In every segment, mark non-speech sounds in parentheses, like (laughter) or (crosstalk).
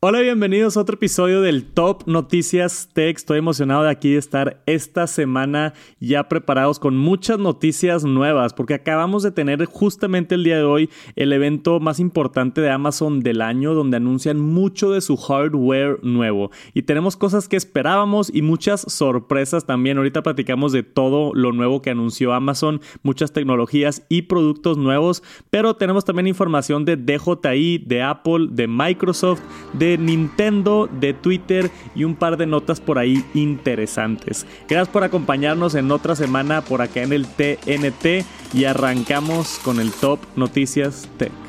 Hola, bienvenidos a otro episodio del Top Noticias Tech. Estoy emocionado de aquí estar esta semana ya preparados con muchas noticias nuevas porque acabamos de tener justamente el día de hoy el evento más importante de Amazon del año donde anuncian mucho de su hardware nuevo y tenemos cosas que esperábamos y muchas sorpresas también. Ahorita platicamos de todo lo nuevo que anunció Amazon, muchas tecnologías y productos nuevos, pero tenemos también información de DJI, de Apple, de Microsoft, de Nintendo, de Twitter y un par de notas por ahí interesantes. Gracias por acompañarnos en otra semana por acá en el TNT y arrancamos con el Top Noticias Tech.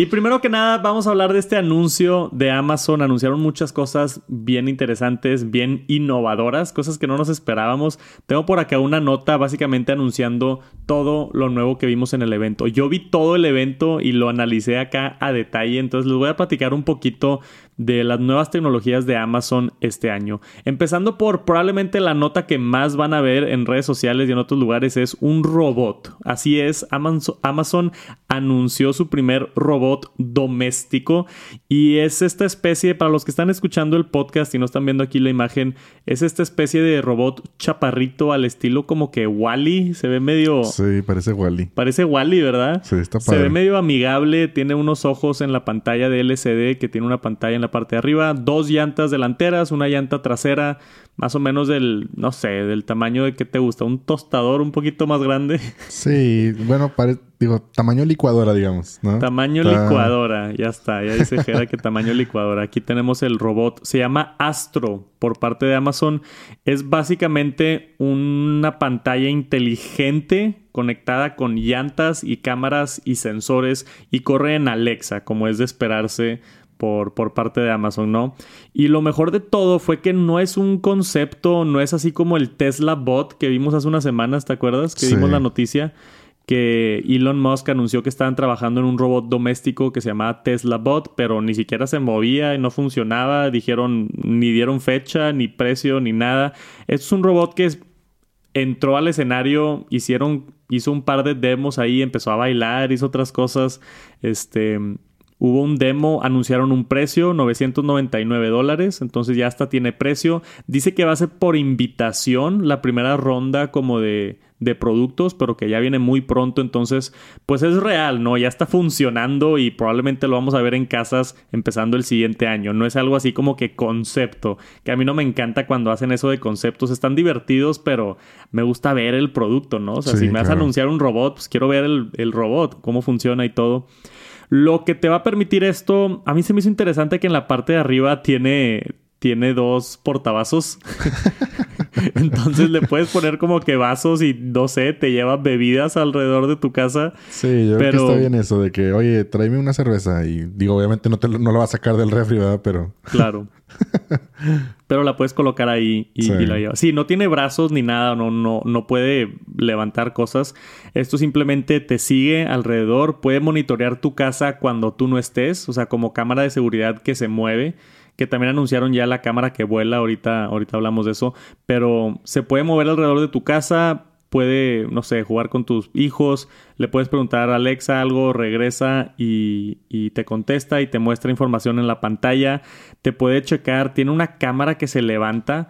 Y primero que nada, vamos a hablar de este anuncio de Amazon. Anunciaron muchas cosas bien interesantes, bien innovadoras, cosas que no nos esperábamos. Tengo por acá una nota básicamente anunciando todo lo nuevo que vimos en el evento. Yo vi todo el evento y lo analicé acá a detalle, entonces les voy a platicar un poquito de las nuevas tecnologías de Amazon este año. Empezando por probablemente la nota que más van a ver en redes sociales y en otros lugares es un robot. Así es, Amazon anunció su primer robot doméstico y es esta especie, para los que están escuchando el podcast y no están viendo aquí la imagen, es esta especie de robot chaparrito al estilo como que Wally, se ve medio... Sí, parece Wally. Parece Wally, ¿verdad? Sí, está padre. Se ve medio amigable, tiene unos ojos en la pantalla de LCD que tiene una pantalla en la parte de arriba, dos llantas delanteras, una llanta trasera, más o menos del, no sé, del tamaño de que te gusta, un tostador un poquito más grande. (laughs) Sí, bueno, digo, tamaño licuadora, digamos, ¿no? Tamaño licuadora, ya está, ya dice Jera que tamaño licuadora. Aquí tenemos el robot, se llama Astro por parte de Amazon. Es básicamente una pantalla inteligente conectada con llantas y cámaras y sensores y corre en Alexa, como es de esperarse por, por, parte de Amazon, ¿no? Y lo mejor de todo fue que no es un concepto, no es así como el Tesla Bot que vimos hace unas semanas, ¿te acuerdas? Que vimos la noticia que Elon Musk anunció que estaban trabajando en un robot doméstico que se llamaba Tesla Bot, pero ni siquiera se movía y no funcionaba, dijeron, ni dieron fecha, ni precio, ni nada. Es un robot que entró al escenario, hicieron, hizo un par de demos ahí, empezó a bailar, hizo otras cosas, este Hubo un demo, anunciaron un precio, 999 dólares, entonces ya hasta tiene precio. Dice que va a ser por invitación la primera ronda como de, de productos, pero que ya viene muy pronto, entonces pues es real, ¿no? Ya está funcionando y probablemente lo vamos a ver en casas empezando el siguiente año. No es algo así como que concepto, que a mí no me encanta cuando hacen eso de conceptos, están divertidos, pero me gusta ver el producto, ¿no? O sea, si me vas a anunciar un robot, pues quiero ver el, el robot, cómo funciona y todo. Lo que te va a permitir esto, a mí se me hizo interesante que en la parte de arriba tiene, tiene dos portavasos. (laughs) Entonces le puedes poner como que vasos y no sé, te llevas bebidas alrededor de tu casa. Sí, yo creo que está bien eso de que, oye, tráeme una cerveza y digo, obviamente no, te, no lo vas a sacar del refri, ¿verdad? Pero... Claro. (laughs) Pero la puedes colocar ahí y, la llevas. Sí, no tiene brazos ni nada, no, no, no puede levantar cosas. Esto simplemente te sigue alrededor, puede monitorear tu casa cuando tú no estés, o sea, como cámara de seguridad que se mueve que también anunciaron ya la cámara que vuela, ahorita, ahorita hablamos de eso, pero se puede mover alrededor de tu casa, puede, no sé, jugar con tus hijos, le puedes preguntar a Alexa algo, regresa y, y, te contesta y te muestra información en la pantalla, te puede checar, tiene una cámara que se levanta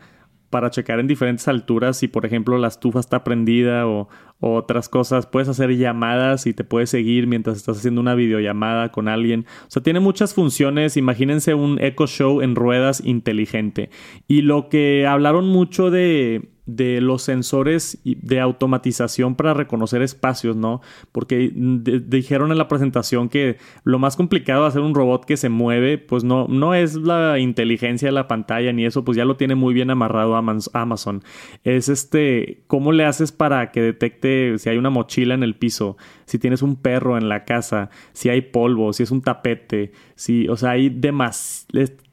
para checar en diferentes alturas si por ejemplo la estufa está prendida o, otras cosas. Puedes hacer llamadas y te puedes seguir mientras estás haciendo una videollamada con alguien. O sea, tiene muchas funciones. Imagínense un Echo Show en ruedas inteligente. Y lo que hablaron mucho de de los sensores de automatización para reconocer espacios, ¿no? Porque dijeron en la presentación que lo más complicado de hacer un robot que se mueve, pues no, no es la inteligencia de la pantalla ni eso, pues ya lo tiene muy bien amarrado Amazon. Es este, ¿cómo le haces para que detecte si hay una mochila en el piso, si tienes un perro en la casa, si hay polvo, si es un tapete, si, o sea, hay demás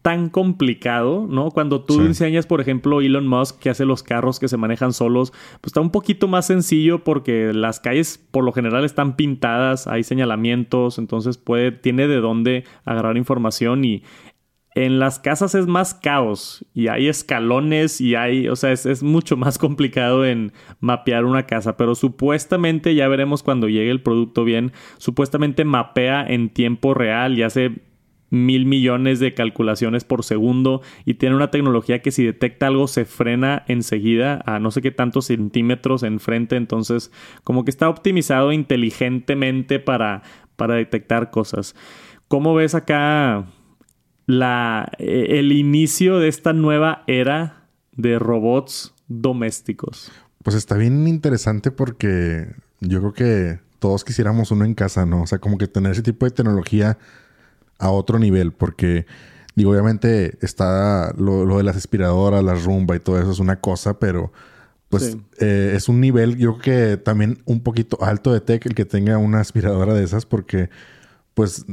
tan complicado, ¿no? Cuando tú enseñas, por ejemplo, Elon Musk que hace los carros que se manejan solos, pues está un poquito más sencillo porque las calles por lo general están pintadas, hay señalamientos, entonces puede, tiene de dónde agarrar información y en las casas es más caos y hay escalones y hay, o sea, es, mucho (laughs) más complicado en mapear una casa, pero supuestamente, ya veremos cuando llegue el producto bien, supuestamente mapea en tiempo real y hace mil millones de calculaciones por segundo y tiene una tecnología que si detecta algo se frena enseguida a no sé qué tantos centímetros enfrente. Entonces, como que está optimizado inteligentemente para, para detectar cosas. ¿Cómo ves acá la, eh, el inicio de esta nueva era de robots domésticos? Pues está bien interesante porque yo creo que todos quisiéramos uno en casa, ¿no? O sea, como que tener ese tipo de tecnología a otro nivel, porque digo, obviamente está lo, de las aspiradoras, la rumba y todo eso es una cosa, pero pues eh, es un nivel, yo creo que también un poquito alto de tech el que tenga una aspiradora de esas, porque pues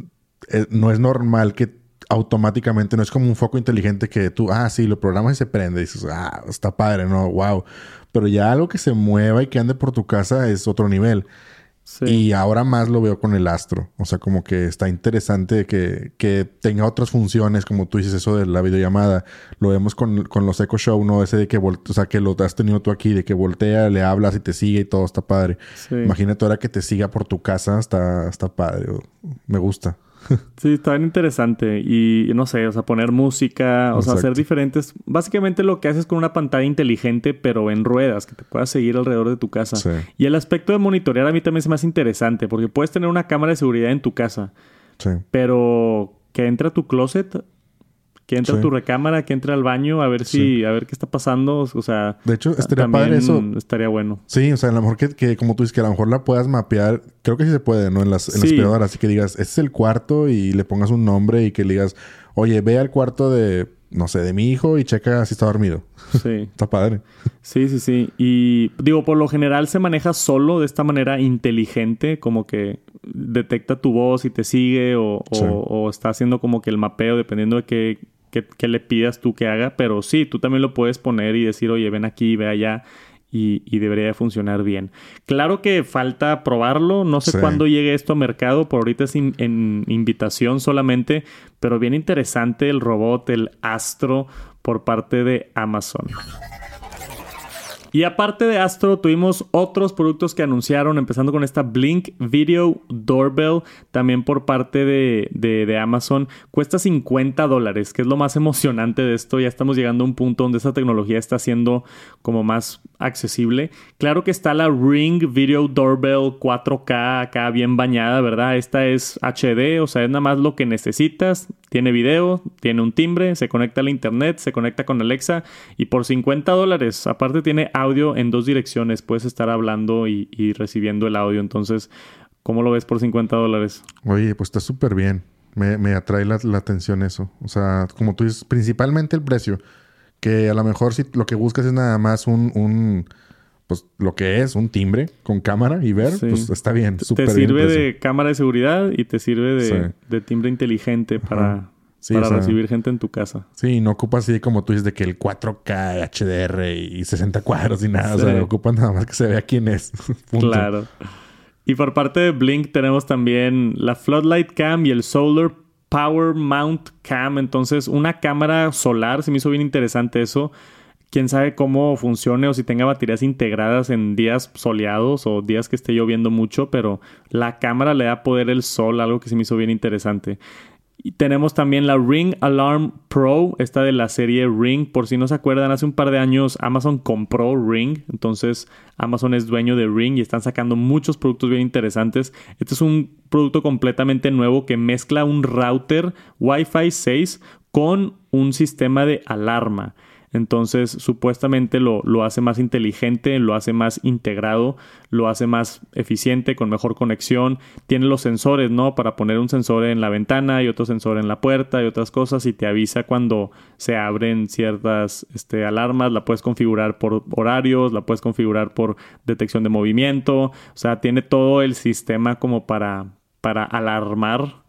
eh, no es normal que automáticamente, no es como un foco inteligente que tú, ah, sí, lo programas y se prende. Y dices, ah, está padre, no, wow. Pero ya algo que se mueva y que ande por tu casa es otro nivel. Y ahora más lo veo con el astro. O sea, como que está interesante que, que, tenga otras funciones, como tú dices, eso de la videollamada. Lo vemos con, con los Echo Show, ¿no? Ese de que, o sea, que lo has tenido tú aquí, de que voltea, le hablas y te sigue y todo está padre. Imagínate ahora que te siga por tu casa, está, está padre. Me gusta. (laughs) Sí, está bien interesante. Y no sé, o sea, poner música, o sea, hacer diferentes. Básicamente lo que haces con una pantalla inteligente, pero en ruedas, que te puedas seguir alrededor de tu casa. Y el aspecto de monitorear a mí también es más interesante, porque puedes tener una cámara de seguridad en tu casa. Sí. Pero que entra a tu closet que entre a tu recámara, que entre al baño, a ver si, a ver qué está pasando. O sea, de hecho, estaría padre eso. Estaría bueno. Sí, o sea, a lo mejor que, como tú dices, que a lo mejor la puedas mapear. Creo que sí se puede, ¿no? En las, en las Así que digas, este es el cuarto y le pongas un nombre y que le digas, oye, ve al cuarto de, no sé, de mi hijo y checa si está dormido. Sí. (laughs) está padre. Sí, sí, sí. Y digo, por lo general se maneja solo de esta manera inteligente, como que detecta tu voz y te sigue o, o está haciendo como que el mapeo dependiendo de qué que, le pidas tú que haga, pero sí, tú también lo puedes poner y decir, oye, ven aquí, ve allá. Y, debería de funcionar bien. Claro que falta probarlo, no sé cuándo llegue esto a mercado, por ahorita es en invitación solamente, pero bien interesante el robot, el Astro, por parte de Amazon. Y aparte de Astro, tuvimos otros productos que anunciaron, empezando con esta Blink Video Doorbell, también por parte de, de, Amazon. Cuesta 50 dólares, que es lo más emocionante de esto. Ya estamos llegando a un punto donde esta tecnología está siendo como más accesible. Claro que está la Ring Video Doorbell 4K acá bien bañada, ¿verdad? Esta es HD, o sea, es nada más lo que necesitas. Tiene video, tiene un timbre, se conecta al internet, se conecta con Alexa y por 50 dólares, aparte tiene audio en dos direcciones. Puedes estar hablando y, recibiendo el audio. Entonces, ¿cómo lo ves por 50 dólares? Oye, pues está súper bien. Me, atrae la, atención eso. O sea, como tú dices, principalmente el precio. Que a lo mejor si lo que buscas es nada más un, pues lo que es, un timbre con cámara y ver, pues está bien. Te sirve de cámara de seguridad y te sirve de, timbre inteligente para, para recibir gente en tu casa. Sí, no ocupa así como tú dices de que el 4K, HDR y 60 cuadros y nada. O sea, ocupa nada más que se vea quién es. (laughs) claro. Y por parte de Blink tenemos también la Floodlight Cam y el Solar Power Mount Cam. Entonces, una cámara solar. Se me hizo bien interesante eso. Quién sabe cómo funcione o si tenga baterías integradas en días soleados o días que esté lloviendo mucho, pero la cámara le da poder el sol, algo que se me hizo bien interesante. Y tenemos también la Ring Alarm Pro, esta de la serie Ring. Por si no se acuerdan, hace un par de años Amazon compró Ring. Entonces Amazon es dueño de Ring y están sacando muchos productos bien interesantes. Este es un producto completamente nuevo que mezcla un router Wi-Fi 6 con un sistema de alarma. Entonces, supuestamente lo, lo, hace más inteligente, lo hace más integrado, lo hace más eficiente, con mejor conexión. Tiene los sensores, ¿no? Para poner un sensor en la ventana y otro sensor en la puerta y otras cosas y te avisa cuando se abren ciertas este, alarmas. La puedes configurar por horarios, la puedes configurar por detección de movimiento. O sea, tiene todo el sistema como para, para alarmar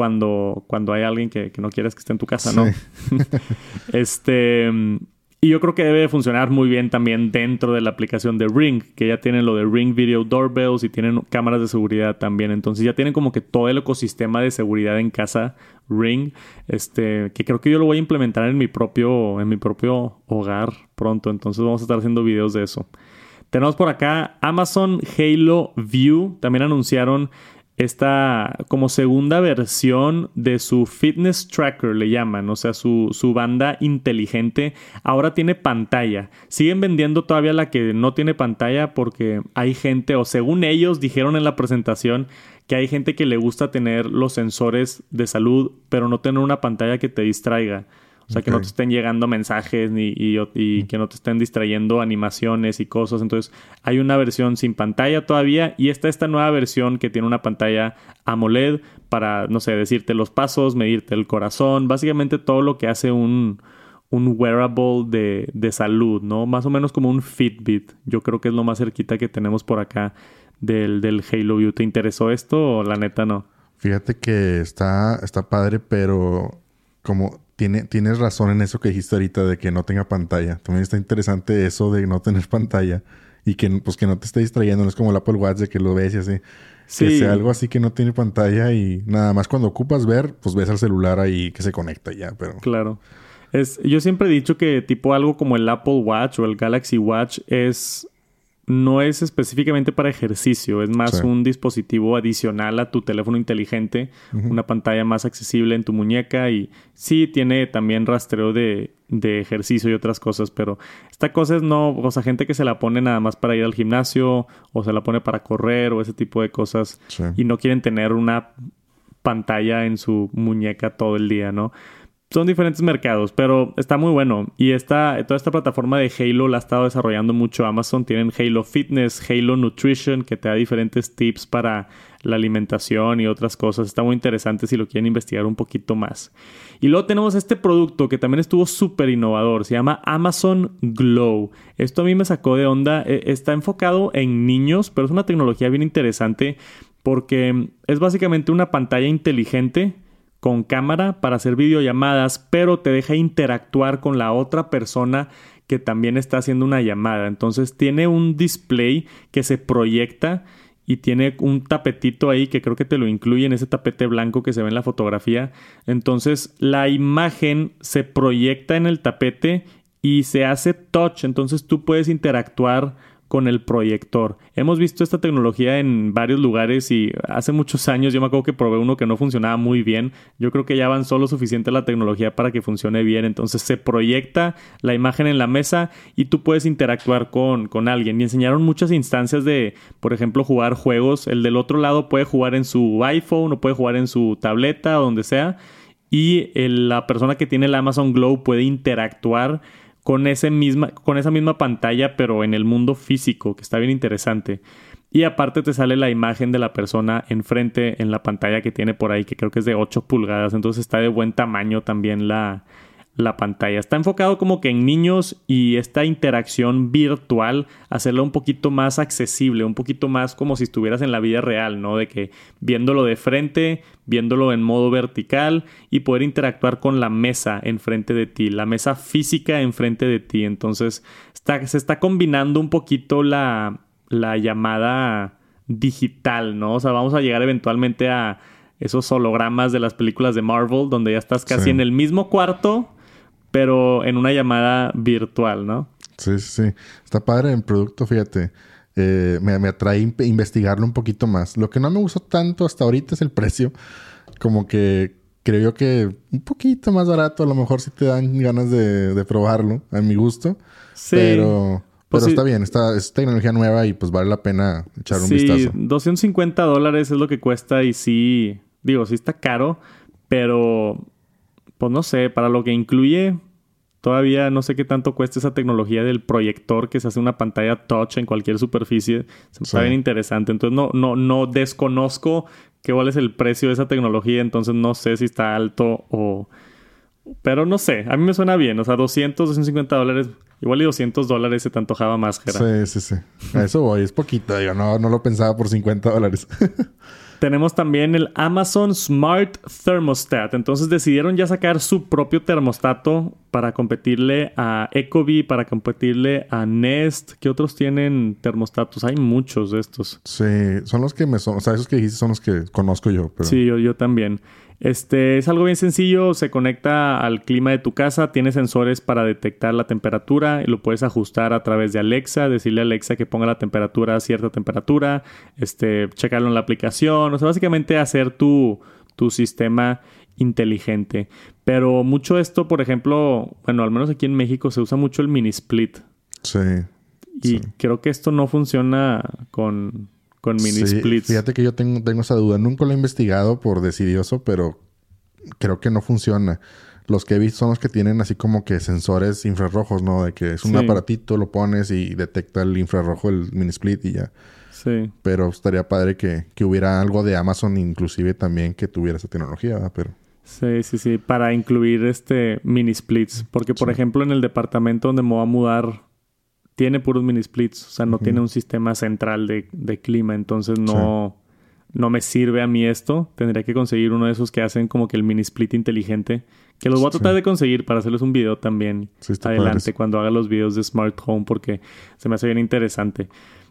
cuando, cuando hay alguien que, no quieres que esté en tu casa, ¿no? (laughs) este. Y yo creo que debe funcionar muy bien también dentro de la aplicación de Ring, que ya tienen lo de Ring Video Doorbells y tienen cámaras de seguridad también. Entonces ya tienen como que todo el ecosistema de seguridad en casa Ring, este, que creo que yo lo voy a implementar en mi propio, en mi propio hogar pronto. Entonces vamos a estar haciendo videos de eso. Tenemos por acá Amazon Halo View. También anunciaron esta como segunda versión de su fitness tracker, le llaman, o sea, su, su, banda inteligente, ahora tiene pantalla. Siguen vendiendo todavía la que no tiene pantalla porque hay gente, o según ellos dijeron en la presentación, que hay gente que le gusta tener los sensores de salud, pero no tener una pantalla que te distraiga. O sea, que no te estén llegando mensajes ni, y, que no te estén distrayendo animaciones y cosas. Entonces, hay una versión sin pantalla todavía y está esta nueva versión que tiene una pantalla AMOLED para, no sé, decirte los pasos, medirte el corazón, básicamente todo lo que hace un, un wearable de, de salud, ¿no? Más o menos como un Fitbit. Yo creo que es lo más cerquita que tenemos por acá del, del Halo View. ¿Te interesó esto o la neta no? Fíjate que está, está padre, pero como tiene, tienes razón en eso que dijiste ahorita de que no tenga pantalla. También está interesante eso de no tener (laughs) pantalla y que, pues, que no te esté distrayendo. No es como el Apple Watch de que lo ves y así. Sí. Que sea algo así que no tiene pantalla y nada más cuando ocupas ver, pues ves al celular ahí que se conecta ya, pero... Claro. Es, yo siempre he dicho que tipo algo como el Apple Watch o el Galaxy Watch es no es específicamente para ejercicio, es más un dispositivo adicional a tu teléfono inteligente, una pantalla más accesible en tu muñeca y sí tiene también rastreo de, de, ejercicio y otras cosas, pero esta cosa es no, o sea, gente que se la pone nada más para ir al gimnasio o se la pone para correr o ese tipo de cosas y no quieren tener una pantalla en su muñeca todo el día, ¿no? Son diferentes mercados, pero está muy bueno. Y toda esta plataforma de Halo la ha estado desarrollando mucho Amazon. Tienen Halo Fitness, Halo Nutrition, que te da diferentes tips para la alimentación y otras cosas. Está muy interesante si lo quieren investigar un poquito más. Y luego tenemos este producto que también estuvo súper innovador. Se llama Amazon Glow. Esto a mí me sacó de onda. E, está enfocado en niños, pero es una tecnología bien interesante porque es básicamente una pantalla inteligente con cámara para hacer videollamadas, pero te deja interactuar con la otra persona que también está haciendo una llamada. Entonces tiene un display que se proyecta y tiene un tapetito ahí que creo que te lo incluye en ese tapete blanco que se ve en la fotografía. Entonces la imagen se proyecta en el tapete y se hace touch, entonces tú puedes interactuar con el proyector. Hemos visto esta tecnología en varios lugares y hace muchos años yo me acuerdo que probé uno que no funcionaba muy bien. Yo creo que ya avanzó lo suficiente la tecnología para que funcione bien. Entonces se proyecta la imagen en la mesa y tú puedes interactuar con, con alguien. Y enseñaron muchas instancias de, por ejemplo, jugar juegos. El del otro lado puede jugar en su iPhone o puede jugar en su tableta o donde sea. Y la persona que tiene el Amazon Glow puede interactuar con, ese misma, con esa misma pantalla, pero en el mundo físico, que está bien interesante. Y aparte te sale la imagen de la persona enfrente en la pantalla que tiene por ahí, que creo que es de 8 pulgadas, entonces está de buen tamaño también la, la pantalla. Está enfocado como que en niños y esta interacción virtual, hacerla un poquito más accesible, un poquito más como si estuvieras en la vida real, ¿no? De que viéndolo de frente, viéndolo en modo vertical y poder interactuar con la mesa enfrente de ti, la mesa física enfrente de ti. Entonces, está, se está combinando un poquito la, la llamada digital, ¿no? O sea, vamos a llegar eventualmente a esos hologramas de las películas de Marvel, donde ya estás casi en el mismo cuarto, pero en una llamada virtual, ¿no? Sí, sí, sí. Está padre el producto, fíjate. Eh, me, me atrae investigarlo un poquito más. Lo que no me gustó tanto hasta ahorita es el precio. Como que creo yo que un poquito más barato, a lo mejor si te dan ganas de, probarlo, a mi gusto. Sí. Pero, pues pero está bien, está, es tecnología nueva y pues vale la pena echar un vistazo. Sí, 250 dólares es lo que cuesta y sí, digo, sí está caro, pero pues no sé, para lo que incluye, todavía no sé qué tanto cuesta esa tecnología del proyector que se hace una pantalla touch en cualquier superficie. Se me está bien interesante. Entonces no, no, no desconozco qué cuál es el precio de esa tecnología, entonces no sé si está alto o... Pero no sé, a mí me suena bien. O sea, 200, 250 dólares, igual y 200 dólares se te antojaba más, Gerard. Sí, sí, sí. A eso voy, es poquito. Digo, no, no lo pensaba por 50 dólares. (laughs) Tenemos también el Amazon Smart Thermostat. Entonces decidieron ya sacar su propio termostato para competirle a Ecobee, para competirle a Nest. ¿Qué otros tienen termostatos? Hay muchos de estos. Sí, son los que me son, o sea, esos que dijiste son los que conozco yo. Sí, yo, yo también. Este es algo bien sencillo, se conecta al clima de tu casa, tiene sensores para detectar la temperatura y lo puedes ajustar a través de Alexa, decirle a Alexa que ponga la temperatura a cierta temperatura, este, checarlo en la aplicación, o sea, básicamente hacer tu, tu sistema inteligente. Pero mucho esto, por ejemplo, bueno, al menos aquí en México se usa mucho el mini split. Sí. Y creo que esto no funciona con, con mini splits. Fíjate que yo tengo, tengo esa duda. Nunca lo he investigado por decidioso, pero creo que no funciona. Los que he visto son los que tienen así como que sensores infrarrojos, ¿no? De que es un aparatito, lo pones y detecta el infrarrojo, el mini split y ya. Sí. Pero estaría padre que, que hubiera algo de Amazon inclusive también que tuviera esa tecnología, ¿verdad? Pero... Sí, sí, sí. Para incluir este mini splits. Porque, por ejemplo, en el departamento donde me voy a mudar tiene puros mini splits, o sea, no tiene un sistema central de, clima, entonces no, no me sirve a mí esto. Tendría que conseguir uno de esos que hacen como que el mini split inteligente, que los voy a tratar de conseguir para hacerles un video también adelante cuando haga los videos de Smart Home porque se me hace bien interesante.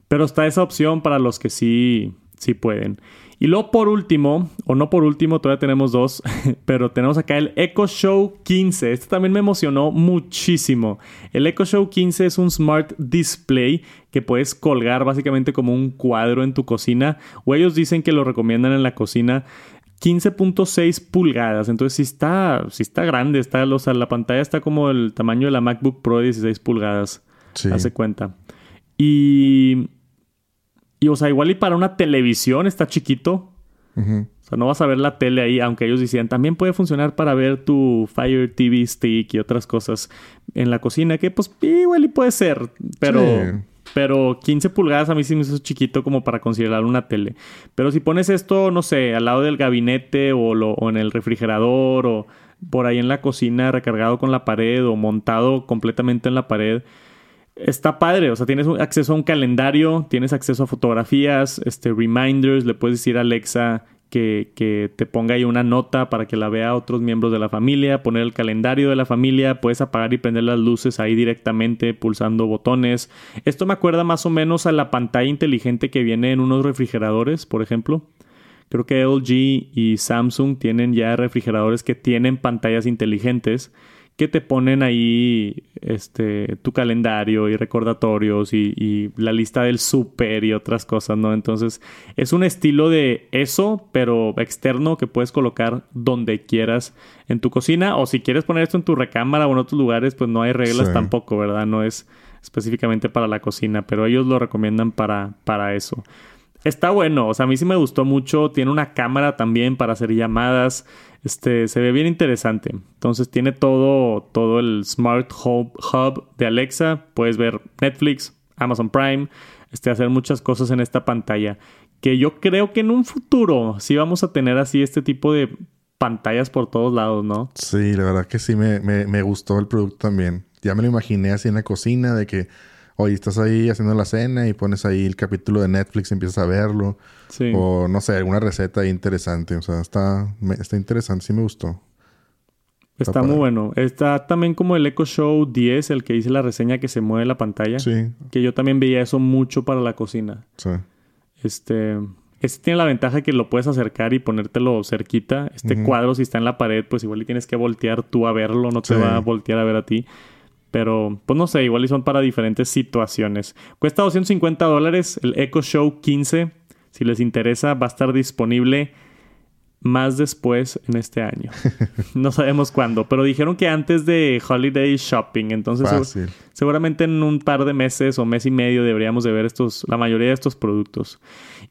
Pero está esa opción para los que sí, sí pueden. Y luego por último, o no por último, todavía tenemos dos, (laughs) pero tenemos acá el Echo Show 15. Este también me emocionó muchísimo. El Echo Show 15 es un smart display que puedes colgar básicamente como un cuadro en tu cocina, o ellos dicen que lo recomiendan en la cocina. 15.6 pulgadas. Entonces sí está, sí está grande. Está, o sea, la pantalla está como el tamaño de la MacBook Pro de 16 pulgadas. Sí. Hace cuenta. Y y, o sea, igual y para una televisión está chiquito. O sea, no vas a ver la tele ahí, aunque ellos decían, también puede funcionar para ver tu Fire TV Stick y otras cosas en la cocina, que pues igual y puede ser, pero... Pero 15 pulgadas a mí sí me hizo chiquito como para considerar una tele. Pero si pones esto, no sé, al lado del gabinete o, lo, o en el refrigerador o por ahí en la cocina recargado con la pared o montado completamente en la pared, está padre, o sea, tienes acceso a un calendario, tienes acceso a fotografías, este, reminders, le puedes decir a Alexa que, que, te ponga ahí una nota para que la vea otros miembros de la familia, poner el calendario de la familia, puedes apagar y prender las luces ahí directamente pulsando botones. Esto me acuerda más o menos a la pantalla inteligente que viene en unos refrigeradores, por ejemplo. Creo que LG y Samsung tienen ya refrigeradores que tienen pantallas inteligentes que te ponen ahí este, tu calendario y recordatorios y, la lista del súper y otras cosas, ¿no? Entonces es un estilo de eso, pero externo que puedes colocar donde quieras en tu cocina o si quieres poner esto en tu recámara o en otros lugares, pues no hay reglas tampoco, ¿verdad? No es específicamente para la cocina, pero ellos lo recomiendan para, para eso. Está bueno, o sea, a mí sí me gustó mucho. Tiene una cámara también para hacer llamadas. Este, se ve bien interesante. Entonces tiene todo, todo el Smart Hub, Hub de Alexa. Puedes ver Netflix, Amazon Prime, este, hacer muchas cosas en esta pantalla. Que yo creo que en un futuro sí vamos a tener así este tipo de pantallas por todos lados, ¿no? Sí, la verdad que sí me, me, me gustó el producto también. Ya me lo imaginé así en la cocina de que Oye, estás ahí haciendo la cena y pones ahí el capítulo de Netflix y empiezas a verlo. Sí. O no sé, alguna receta interesante. O sea, está, está interesante, sí me gustó. Está, muy bueno. Está también como el Echo Show 10, el que dice la reseña que se mueve la pantalla. Sí. Que yo también veía eso mucho para la cocina. Sí. Este. Este tiene la ventaja que lo puedes acercar y ponértelo cerquita. Este cuadro, si está en la pared, pues igual y tienes que voltear tú a verlo, no te va a voltear a ver a ti. Pero, pues no sé, igual y son para diferentes situaciones. Cuesta 250 dólares el Echo Show 15. Si les interesa, va a estar disponible más después en este año. (laughs) no sabemos cuándo, pero dijeron que antes de Holiday Shopping. Entonces, seguramente en un par de meses o mes y medio deberíamos de ver estos, la mayoría de estos productos.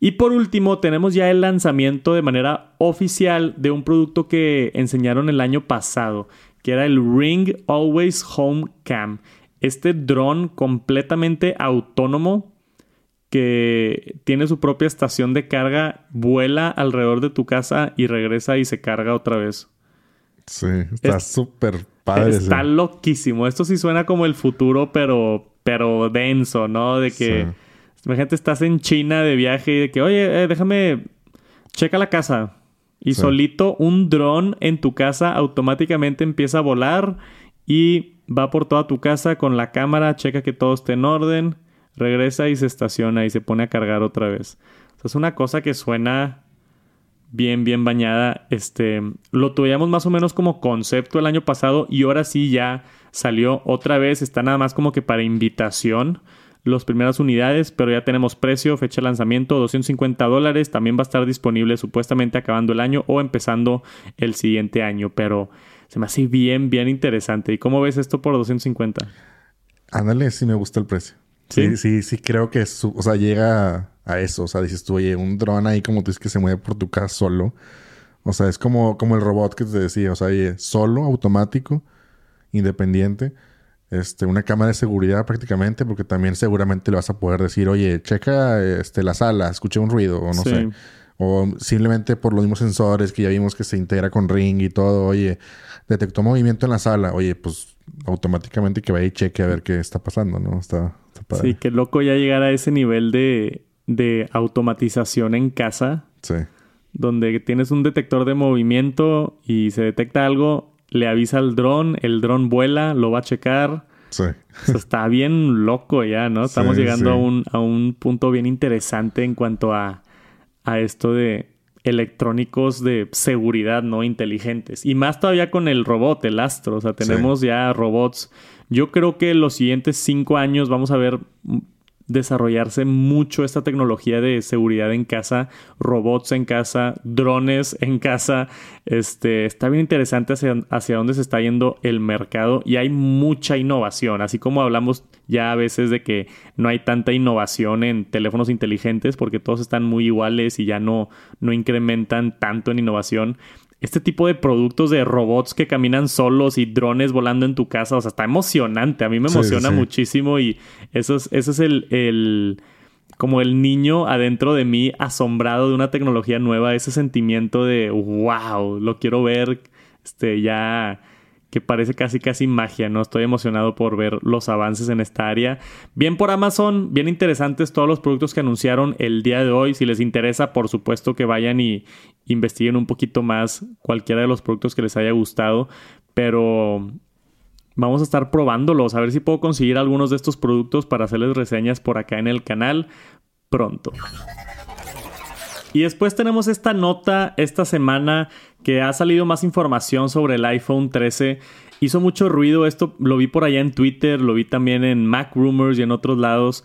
Y por último, tenemos ya el lanzamiento de manera oficial de un producto que enseñaron el año pasado que era el Ring Always Home Cam. Este dron completamente autónomo que tiene su propia estación de carga, vuela alrededor de tu casa y regresa y se carga otra vez. Sí, está súper padre. Está loquísimo. Esto sí suena como el futuro, pero, pero denso, ¿no? De que, imagínate, estás en China de viaje y de que, oye, eh, déjame, checa la casa. Y solito un dron en tu casa automáticamente empieza a volar y va por toda tu casa con la cámara, checa que todo esté en orden, regresa y se estaciona y se pone a cargar otra vez. es una cosa que suena bien, bien bañada. Este, lo tuvimos más o menos como concepto el año pasado y ahora sí ya salió otra vez. Está nada más como que para invitación las primeras unidades, pero ya tenemos precio, fecha de lanzamiento, 250 dólares. También va a estar disponible supuestamente acabando el año o empezando el siguiente año, pero se me hace bien, bien interesante. ¿Y cómo ves esto por 250? Ándale, sí me gusta el precio. Sí, sí, sí, creo que, o sea, llega a eso. O sea, dices tú, oye, un dron ahí como tú dices que se mueve por tu casa solo. O sea, es como, como el robot que te decía, o sea, solo, automático, independiente. Este, una cámara de seguridad prácticamente, porque también seguramente le vas a poder decir, oye, checa este, la sala, escuché un ruido, o no sé. O simplemente por los mismos sensores que ya vimos que se integra con Ring y todo, oye, detectó movimiento en la sala, oye, pues automáticamente que vaya y cheque a ver qué está pasando, ¿no? Está, Sí, qué loco ya llegar a ese nivel de, de automatización en casa. Sí. Donde tienes un detector de movimiento y se detecta algo, le avisa al dron, el dron vuela, lo va a checar. Sí. está bien loco ya, ¿no? Estamos llegando A, un, a un punto bien interesante en cuanto a, a esto de electrónicos de seguridad no inteligentes. Y más todavía con el robot, el Astro. O sea, tenemos ya robots. Yo creo que los siguientes cinco años vamos a ver desarrollarse mucho esta tecnología de seguridad en casa, robots en casa, drones en casa. Este, está bien interesante hacia, hacia dónde se está yendo el mercado y hay mucha innovación, así como hablamos ya a veces de que no hay tanta innovación en teléfonos inteligentes porque todos están muy iguales y ya no, no incrementan tanto en innovación este tipo de productos de robots que caminan solos y drones volando en tu casa, o sea, está emocionante. A mí me emociona muchísimo y eso es, eso es el, el, como el niño adentro de mí asombrado de una tecnología nueva, ese sentimiento de wow, lo quiero ver, este, ya que parece casi casi magia, ¿no? Estoy emocionado por ver los avances en esta área. Bien por Amazon, bien interesantes todos los productos que anunciaron el día de hoy. Si les interesa, por supuesto que vayan y investiguen un poquito más cualquiera de los productos que les haya gustado, pero vamos a estar probándolos, a ver si puedo conseguir algunos de estos productos para hacerles reseñas por acá en el canal pronto. Y después tenemos esta nota esta semana que ha salido más información sobre el iPhone 13. Hizo mucho ruido esto, lo vi por allá en Twitter, lo vi también en Mac Rumors y en otros lados.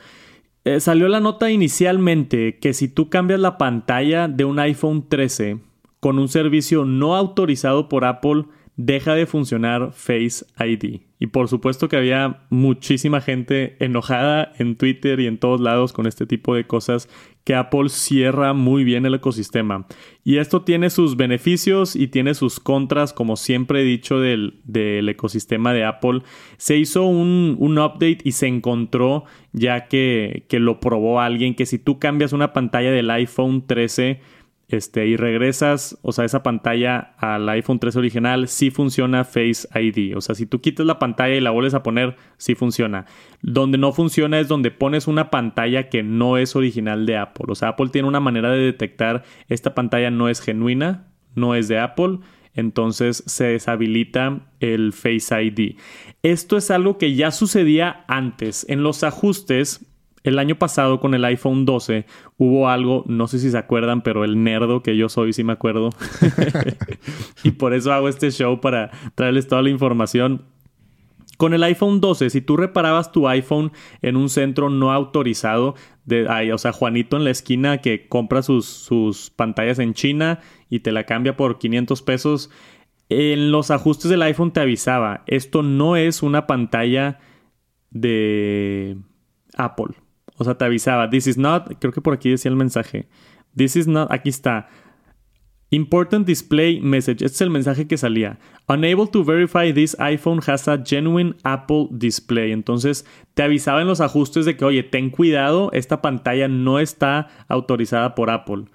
Eh, salió la nota inicialmente que si tú cambias la pantalla de un iPhone 13 con un servicio no autorizado por Apple, deja de funcionar Face ID. Y por supuesto que había muchísima gente enojada en Twitter y en todos lados con este tipo de cosas que Apple cierra muy bien el ecosistema. Y esto tiene sus beneficios y tiene sus contras, como siempre he dicho del, ecosistema de Apple. Se hizo un, un, update y se encontró, ya que, que lo probó alguien, que si tú cambias una pantalla del iPhone 13 este, y regresas, o sea, esa pantalla al iPhone 3 original, sí funciona Face ID. O sea, si tú quitas la pantalla y la vuelves a poner, sí funciona. Donde no funciona es donde pones una pantalla que no es original de Apple. O sea, Apple tiene una manera de detectar esta pantalla no es genuina, no es de Apple. Entonces se deshabilita el Face ID. Esto es algo que ya sucedía antes. En los ajustes el año pasado con el iPhone 12 hubo algo, no sé si se acuerdan, pero el nerdo que yo soy sí me acuerdo. (laughs) (laughs) y por eso hago este show para traerles toda la información. Con el iPhone 12, si tú reparabas tu iPhone en un centro no autorizado, de, o sea, Juanito en la esquina que compra sus, sus pantallas en China y te la cambia por 500 pesos, en los ajustes del iPhone te avisaba, esto no es una pantalla de Apple. O sea, te avisaba, this is not, creo que por aquí decía el mensaje, this is not, aquí está. Important display message. Este es el mensaje que salía. Unable to verify this iPhone has a genuine Apple display. Entonces te avisaba en los ajustes de que, oye, ten cuidado, esta pantalla no está autorizada por Apple.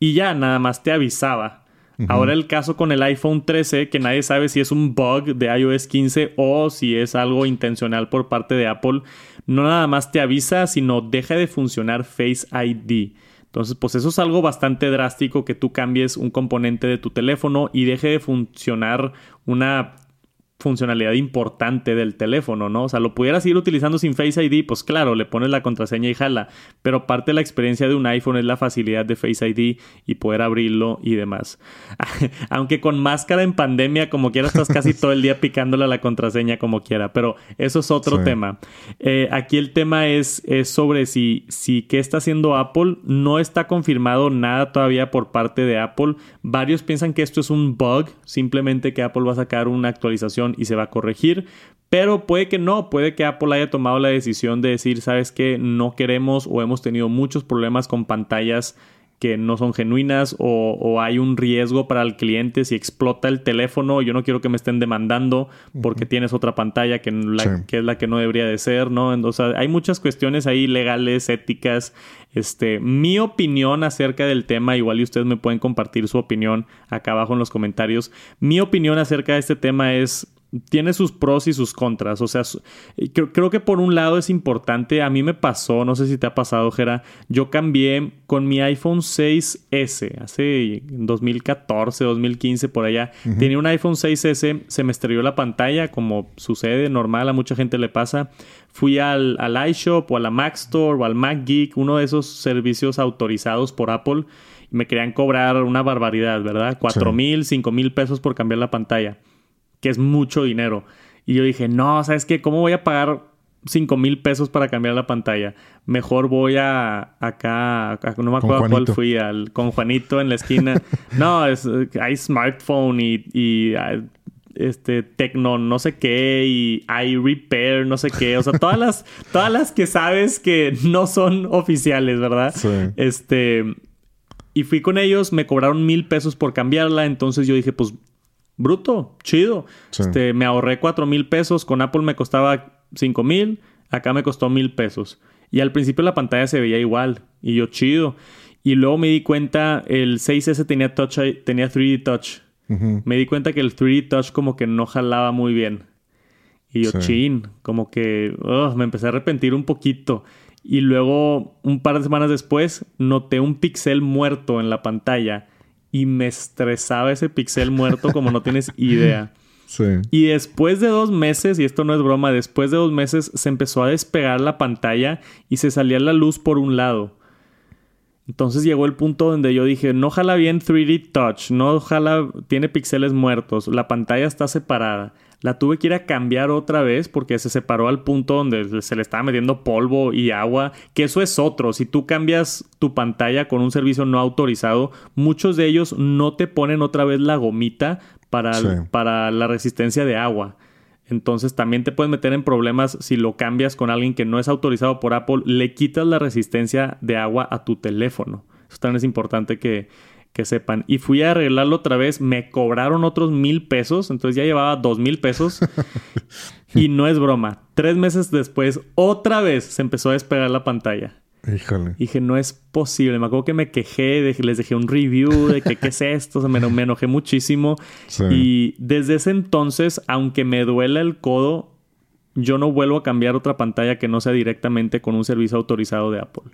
Y ya, nada más te avisaba. Ahora el caso con el iPhone 13, que nadie sabe si es un bug de iOS 15 o si es algo intencional por parte de Apple, no nada más te avisa, sino deja de funcionar Face ID. Entonces, pues eso es algo bastante drástico que tú cambies un componente de tu teléfono y deje de funcionar una funcionalidad importante del teléfono, ¿no? O sea, lo pudieras ir utilizando sin Face ID, pues claro, le pones la contraseña y jala, pero parte de la experiencia de un iPhone es la facilidad de Face ID y poder abrirlo y demás. (laughs) Aunque con máscara en pandemia, como quiera, estás casi (laughs) todo el día picándole a la contraseña como quiera, pero eso es otro tema. Eh, aquí el tema es, es sobre si, si qué está haciendo Apple. No está confirmado nada todavía por parte de Apple. Varios piensan que esto es un bug, simplemente que Apple va a sacar una actualización y se va a corregir. Pero puede que no, puede que Apple haya tomado la decisión de decir, sabes que no queremos o hemos tenido muchos problemas con pantallas que no son genuinas o, hay un riesgo para el cliente si explota el teléfono, yo no quiero que me estén demandando porque tienes otra pantalla que, que, es la que no debería de ser, ¿no? O sea, hay muchas cuestiones ahí legales, éticas. Este, mi opinión acerca del tema, igual y ustedes me pueden compartir su opinión acá abajo en los comentarios. Mi opinión acerca de este tema es tiene sus pros y sus contras. O sea, creo, que por un lado es importante. A mí me pasó, no sé si te ha pasado, Jera. Yo cambié con mi iPhone 6S hace 2014, 2015, por allá. Tenía un iPhone 6S, se me estrelló la pantalla, como sucede normal, a mucha gente le pasa. Fui al, al iShop o a la Mac Store o al Mac Geek, uno de esos servicios autorizados por Apple. Y me querían cobrar una barbaridad, ¿verdad? Cuatro mil, cinco mil pesos por cambiar la pantalla que es mucho dinero. Y yo dije, no, ¿sabes qué? ¿Cómo voy a pagar 5 mil pesos para cambiar la pantalla? Mejor voy a acá, no me acuerdo a cuál fui, al, con Juanito en la esquina. (laughs) no, es, hay smartphone y, y ah, este Tecno no sé qué y iRepair no sé qué, o sea, todas las (laughs) todas las que sabes que no son oficiales, ¿verdad? Sí. Este y fui con ellos, me cobraron mil pesos por cambiarla, entonces yo dije, pues bruto, chido. Este, me ahorré cuatro mil pesos, con Apple me costaba cinco mil, acá me costó mil pesos. Y al principio la pantalla se veía igual, y yo chido. Y luego me di cuenta, el 6S tenía, touch, tenía 3D Touch. Me di cuenta que el 3D Touch como que no jalaba muy bien. Y yo, chin, como que me empecé a arrepentir un poquito. Y luego, un par de semanas después, noté un pixel muerto en la pantalla y me estresaba ese pixel muerto como no tienes idea. Sí. Y después de dos meses, y esto no es broma, después de dos meses se empezó a despegar la pantalla y se salía la luz por un lado. Entonces llegó el punto donde yo dije, no jala bien 3D Touch, no jala, tiene píxeles muertos, la pantalla está separada. La tuve que ir a cambiar otra vez porque se separó al punto donde se le estaba metiendo polvo y agua, que eso es otro. Si tú cambias tu pantalla con un servicio no autorizado, muchos de ellos no te ponen otra vez la gomita para, para la resistencia de agua. Entonces también te puedes meter en problemas si lo cambias con alguien que no es autorizado por Apple, le quitas la resistencia de agua a tu teléfono. Eso también es importante que, que sepan. Y fui a arreglarlo otra vez, me cobraron otros mil pesos, entonces ya llevaba dos mil pesos. (laughs) y no es broma, tres meses después, otra vez se empezó a despegar la pantalla. Híjole. dije, no es posible. Me acuerdo que me quejé, les dejé un review de que qué es esto. O me, me, enojé muchísimo. Y desde ese entonces, aunque me duela el codo, yo no vuelvo a cambiar otra pantalla que no sea directamente con un servicio autorizado de Apple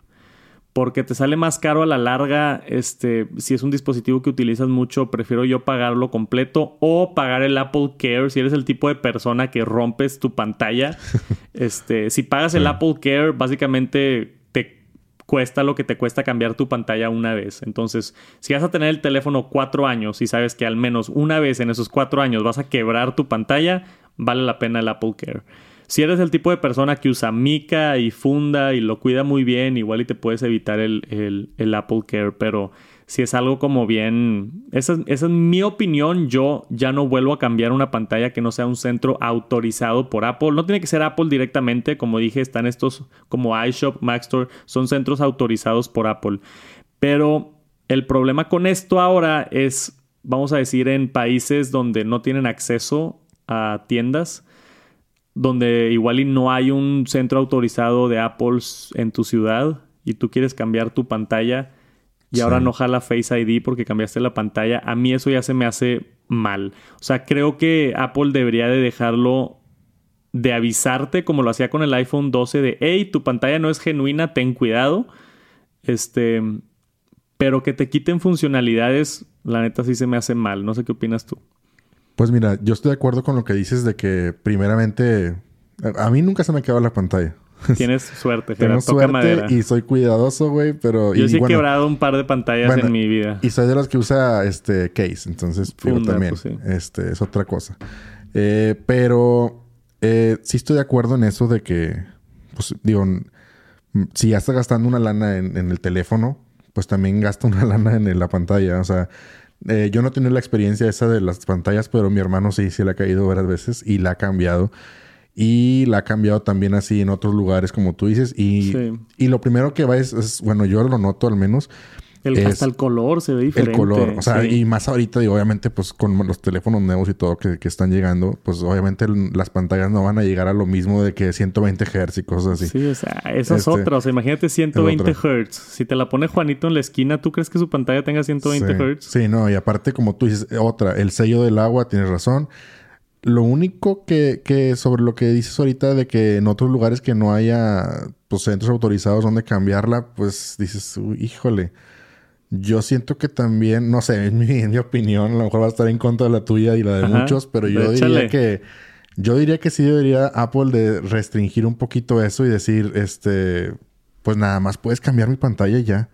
porque te sale más caro a la larga, este, si es un dispositivo que utilizas mucho, prefiero yo pagarlo completo o pagar el Apple Care si eres el tipo de persona que rompes tu pantalla. (laughs) este, si pagas el Apple Care, básicamente te cuesta lo que te cuesta cambiar tu pantalla una vez. Entonces, si vas a tener el teléfono cuatro años y sabes que al menos una vez en esos cuatro años vas a quebrar tu pantalla, vale la pena el Apple Care. Si eres el tipo de persona que usa mica y funda y lo cuida muy bien, igual y te puedes evitar el, Apple Care, pero si es algo como bien... Esa, esa, es mi opinión. Yo ya no vuelvo a cambiar una pantalla que no sea un centro autorizado por Apple. No tiene que ser Apple directamente. Como dije, están estos como iShop, Mac Store. Son centros autorizados por Apple. Pero el problema con esto ahora es, vamos a decir, en países donde no tienen acceso a tiendas donde igual y no hay un centro autorizado de Apple en tu ciudad y tú quieres cambiar tu pantalla y ahora no jala Face ID porque cambiaste la pantalla, a mí eso ya se me hace mal. O sea, creo que Apple debería de dejarlo de avisarte como lo hacía con el iPhone 12 de, hey, tu pantalla no es genuina, ten cuidado. Este, pero que te quiten funcionalidades, la neta sí se me hace mal. No sé qué opinas tú. Pues mira, yo estoy de acuerdo con lo que dices de que primeramente a mí nunca se me quedado la pantalla. (laughs) Tienes suerte, Tengo suerte y soy cuidadoso, güey, pero... Yo sí he quebrado un par de pantallas en mi vida. Y soy de los que usa este case, entonces también. Pues este, es otra cosa. Eh, pero eh, sí estoy de acuerdo en eso de que, pues digo, si ya está gastando una lana en, el teléfono, pues también gasta una (laughs) lana en la pantalla. O sea, eh, yo no he tenido la experiencia esa de las pantallas, pero mi hermano sí, sí le ha caído varias veces y la ha cambiado. Y la ha cambiado también así en otros lugares, como tú dices. Y, y lo primero que va es, bueno, yo lo noto al menos, el, hasta el color se ve diferente. El color, o sea, y más ahorita, y obviamente, pues con los teléfonos nuevos y todo que, están llegando, pues obviamente las pantallas no van a llegar a lo mismo de que 120 Hz y cosas así. Sí, o sea, esa es este, otra. O sea, imagínate 120 Hz. Si te la pone Juanito en la esquina, ¿tú crees que su pantalla tenga 120 Hz? Sí, no, y aparte, como tú dices, otra, el sello del agua, tienes razón. Lo único que, que sobre lo que dices ahorita de que en otros lugares que no haya pues centros autorizados donde cambiarla, pues dices, híjole. Yo siento que también, no sé, en (laughs) mi, opinión, a lo mejor va a estar en contra de la tuya y la de muchos, pero yo diría que yo diría que sí debería Apple de restringir un poquito eso y decir, este, pues nada más puedes cambiar mi pantalla ya.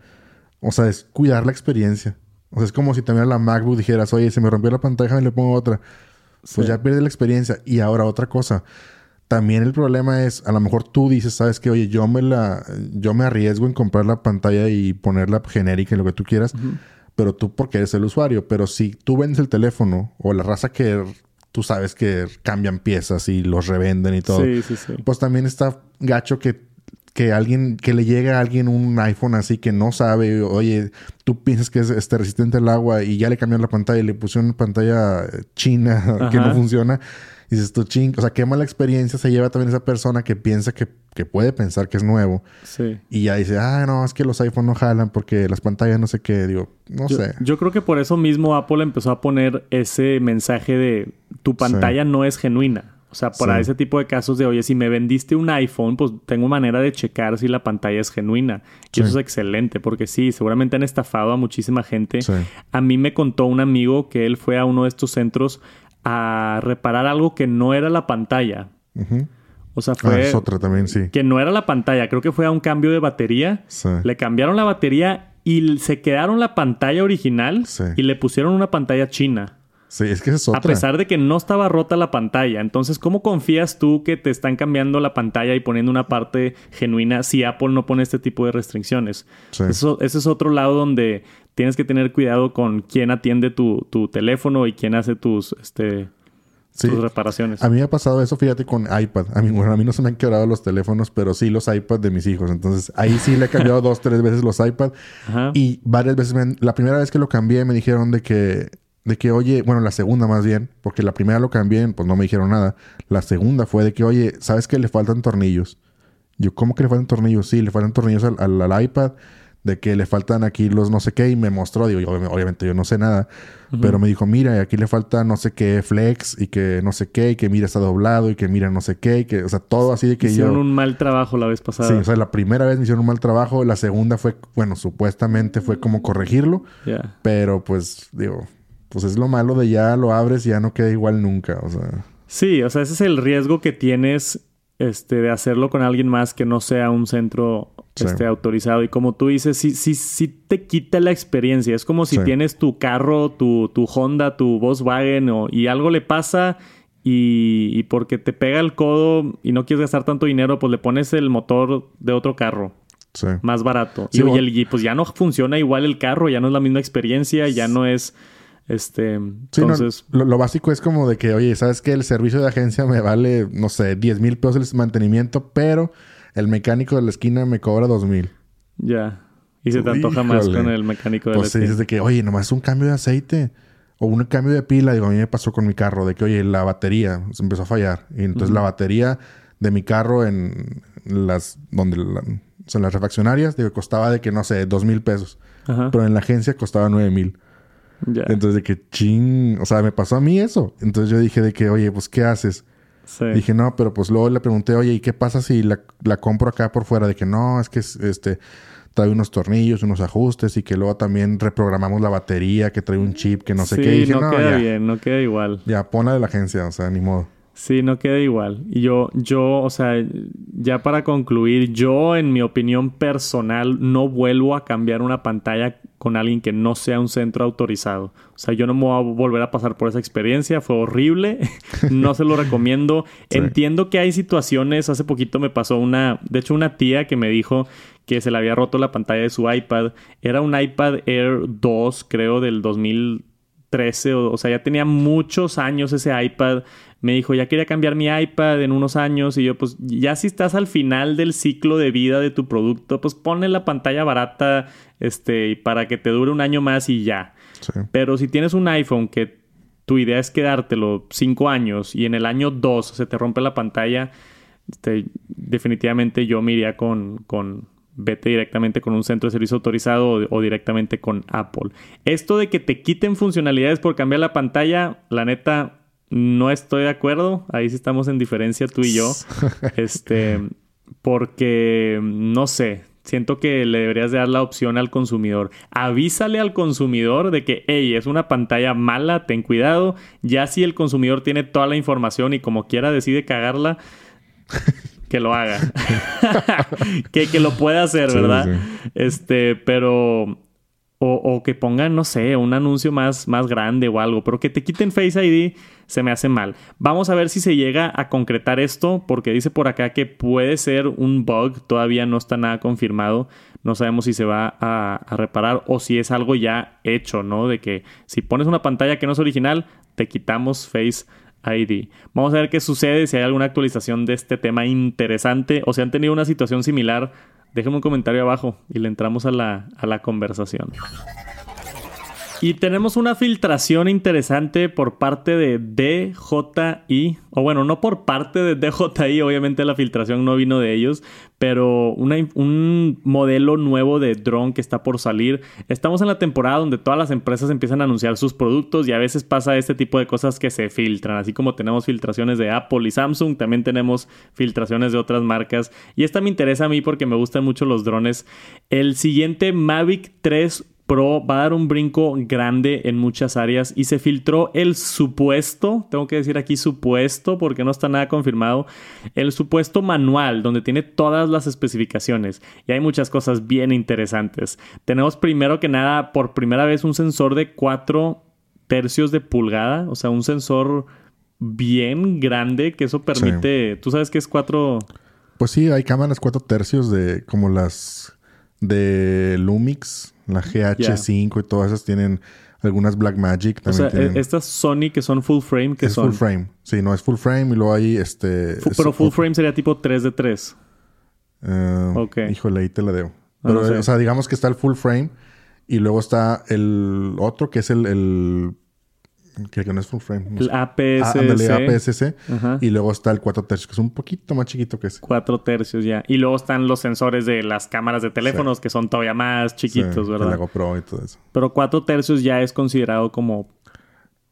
O sea, es cuidar la experiencia. O sea, es como si también la MacBook dijeras, oye, se me rompió la pantalla y le pongo otra. Pues ya pierde la experiencia. Y ahora otra cosa. También el problema es, a lo mejor tú dices, sabes que, oye, yo me la, yo me arriesgo en comprar la pantalla y ponerla genérica y lo que tú quieras, pero tú porque eres el usuario. Pero si tú vendes el teléfono o la raza que tú sabes que cambian piezas y los revenden y todo, pues también está gacho que que alguien, que le llegue a alguien un iPhone así que no sabe, oye, tú piensas que es este, resistente al agua y ya le cambiaron la pantalla y le pusieron una pantalla china (laughs) que no funciona dices tú, ching, o sea, qué mala experiencia se lleva también esa persona que piensa que, puede pensar que es nuevo. Sí. Y ya dice, ah, no, es que los iPhones no jalan porque las pantallas no sé qué. Digo, no sé. Yo creo que por eso mismo Apple empezó a poner ese mensaje de tu pantalla no es genuina. O sea, para ese tipo de casos de, oye, si me vendiste un iPhone, pues tengo manera de checar si la pantalla es genuina. Y eso es excelente, porque sí, seguramente han estafado a muchísima gente. A mí me contó un amigo que él fue a uno de estos centros a reparar algo que no era la pantalla. O sea, fue. Ah, es otra también, sí. Que no era la pantalla. Creo que fue a un cambio de batería. Le cambiaron la batería y se quedaron la pantalla original y le pusieron una pantalla china. Sí, es que es otra. A pesar de que no estaba rota la pantalla. Entonces, ¿cómo confías tú que te están cambiando la pantalla y poniendo una parte genuina si Apple no pone este tipo de restricciones? Eso, ese es otro lado donde tienes que tener cuidado con quién atiende tu, teléfono y quién hace tus, este, reparaciones. A mí me ha pasado eso, fíjate, con iPad. A mí, bueno, a mí no se me han quebrado los teléfonos, pero sí los iPads de mis hijos. Entonces, ahí sí le he cambiado (laughs) dos, tres veces los iPads. Y varias veces, me la primera vez que lo cambié me dijeron de que, de que, oye, bueno, la segunda más bien, porque la primera lo cambié, pues no me dijeron nada. La segunda fue de que, oye, ¿sabes que le faltan tornillos? Yo, ¿cómo que le faltan tornillos? Sí, le faltan tornillos al iPad de que le faltan aquí los no sé qué y me mostró, digo, obviamente yo no sé nada, pero me dijo, mira, aquí le falta no sé qué flex y que no sé qué y que mira está doblado y que mira no sé qué y que, o sea, todo así de que hicieron un mal trabajo la vez pasada. Sí, o sea, la primera vez me hicieron un mal trabajo, la segunda fue, bueno, supuestamente fue como corregirlo, pero pues digo, pues es lo malo de ya lo abres y ya no queda igual nunca, o sea. Sí, o sea, ese es el riesgo que tienes este, de hacerlo con alguien más que no sea un centro este, autorizado. Y como tú dices, sí, sí, sí te quita la experiencia. Es como si tienes tu carro, tu, tu Honda, tu Volkswagen y algo le pasa y, porque te pega el codo y no quieres gastar tanto dinero, pues le pones el motor de otro carro. Más barato. y, pues ya no funciona igual el carro, ya no es la misma experiencia, ya no es... Este, entonces... lo, básico es como de que, oye, ¿sabes que El servicio de agencia me vale, no sé, 10 mil pesos el mantenimiento, pero el mecánico de la esquina me cobra dos mil. Ya. Y se te antoja más con el mecánico de pues la esquina. Pues dices de que, oye, nomás un cambio de aceite. O un cambio de pila. Digo, a mí me pasó con mi carro. De que, oye, la batería se empezó a fallar. Y entonces la batería de mi carro en las... Donde... en las refaccionarias, digo, costaba de que, no sé, dos mil pesos. Pero en la agencia costaba nueve mil. Entonces de que ching... O sea, me pasó a mí eso. Entonces yo dije de que, oye, pues, ¿qué haces? Dije, no, pero pues luego le pregunté, oye, ¿y qué pasa si la, compro acá por fuera? De que no, es que este, trae unos tornillos, unos ajustes y que luego también reprogramamos la batería que trae un chip que no sé qué. Y no, queda bien, no queda igual. Ya, ponla de la agencia, o sea, ni modo. Sí, no queda igual. Y yo, yo, o sea, ya para concluir, yo en mi opinión personal no vuelvo a cambiar una pantalla con alguien que no sea un centro autorizado. O sea, yo no me voy a volver a pasar por esa experiencia, fue horrible, (laughs) no se lo recomiendo. (laughs) Entiendo que hay situaciones, hace poquito me pasó una, de hecho una tía que me dijo que se le había roto la pantalla de su iPad, era un iPad Air 2, creo, del 2013, o, o sea, ya tenía muchos años ese iPad me dijo, ya quería cambiar mi iPad en unos años y yo pues ya si estás al final del ciclo de vida de tu producto, pues ponle la pantalla barata este para que te dure un año más y ya. Pero si tienes un iPhone que tu idea es quedártelo cinco años y en el año dos se te rompe la pantalla, este, definitivamente yo me iría con, con vete directamente con un centro de servicio autorizado o, o, directamente con Apple. Esto de que te quiten funcionalidades por cambiar la pantalla, la neta, no estoy de acuerdo. Ahí sí estamos en diferencia tú y yo. (laughs) este, porque, no sé, siento que le deberías dar la opción al consumidor. Avísale al consumidor de que, hey, es una pantalla mala, ten cuidado. Ya si el consumidor tiene toda la información y como quiera decide cagarla, (laughs) que lo haga. (laughs) que, que, lo pueda hacer, ¿verdad? Este, pero o, que pongan, no sé, un anuncio más, más grande o algo, pero que te quiten Face ID se me hace mal. Vamos a ver si se llega a concretar esto, porque dice por acá que puede ser un bug, todavía no está nada confirmado, no sabemos si se va a, reparar o si es algo ya hecho, ¿no? De que si pones una pantalla que no es original, te quitamos Face ID. Vamos a ver qué sucede, si hay alguna actualización de este tema interesante o si han tenido una situación similar déjenme un comentario abajo y le entramos a la, a la conversación. Y tenemos una filtración interesante por parte de DJI, o bueno, no por parte de DJI, obviamente la filtración no vino de ellos, pero un modelo nuevo de drone que está por salir. Estamos en la temporada donde todas las empresas empiezan a anunciar sus productos y a veces pasa este tipo de cosas que se filtran, así como tenemos filtraciones de Apple y Samsung, también tenemos filtraciones de otras marcas. Y esta me interesa a mí porque me gustan mucho los drones. El siguiente Mavic 3 Pro va a dar un brinco grande en muchas áreas y se filtró el supuesto, tengo que decir aquí supuesto porque no está nada confirmado, el supuesto manual donde tiene todas las especificaciones y hay muchas cosas bien interesantes. Tenemos primero que nada por primera vez un sensor de 4 tercios de pulgada, o sea, un sensor bien grande que eso permite, ¿tú sabes qué es 4? Pues sí, hay cámaras 4 tercios de como las de Lumix la GH5 y todas esas tienen algunas Blackmagic también. O sea, e-, estas Sony que son full frame, que es son. full frame. Sí, no es full frame y luego hay este. pero full frame sería tipo 3 de 3. Uh, eh, ok. Híjole, ahí te la deo. Ah, pero, o sea, digamos que está el full frame y luego está el otro que es el, el que, no es full frame. el APS-C. Ah, APS-C. Y luego está el 4 tercios, que es un poquito más chiquito que ese. 4 tercios ya. Y luego están los sensores de las cámaras de teléfonos, que son todavía más chiquitos, ¿verdad? El GoPro y todo eso. Pero 4 tercios ya es considerado como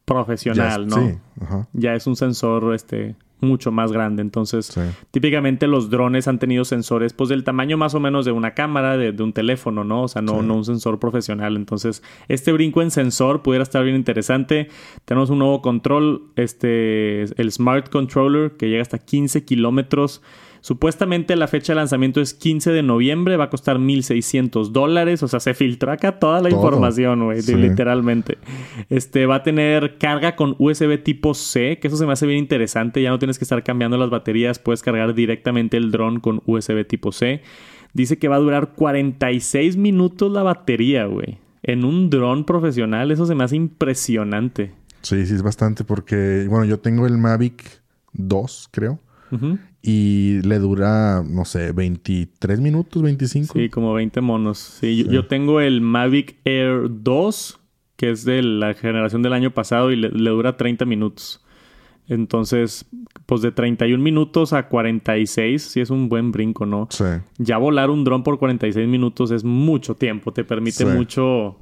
profesional, ¿no? Sí. Ajá. Ya es un sensor, este mucho más grande. Entonces, típicamente los drones han tenido sensores, pues del tamaño más o menos de una cámara, de, un teléfono, ¿no? O sea, no, no un sensor profesional. Entonces, este brinco en sensor pudiera estar bien interesante. Tenemos un nuevo control, este, el Smart Controller, que llega hasta 15 kilómetros. Supuestamente la fecha de lanzamiento es 15 de noviembre, va a costar 1.600 dólares, o sea, se filtró acá toda la información, güey, literalmente. Este, va a tener carga con USB tipo C, que eso se me hace bien interesante, ya no tienes que estar cambiando las baterías, puedes cargar directamente el dron con USB tipo C. Dice que va a durar 46 minutos la batería, güey. En un dron profesional, eso se me hace impresionante. Sí, sí, es bastante porque, bueno, yo tengo el Mavic 2, creo. Y le dura, no sé, 23 minutos, 25. Sí, como 20 monos. Sí, Yo, tengo el Mavic Air 2, que es de la generación del año pasado y le, dura 30 minutos. Entonces, pues de 31 minutos a 46, sí es un buen brinco, ¿no? Sí. Ya volar un dron por 46 minutos es mucho tiempo, te permite mucho,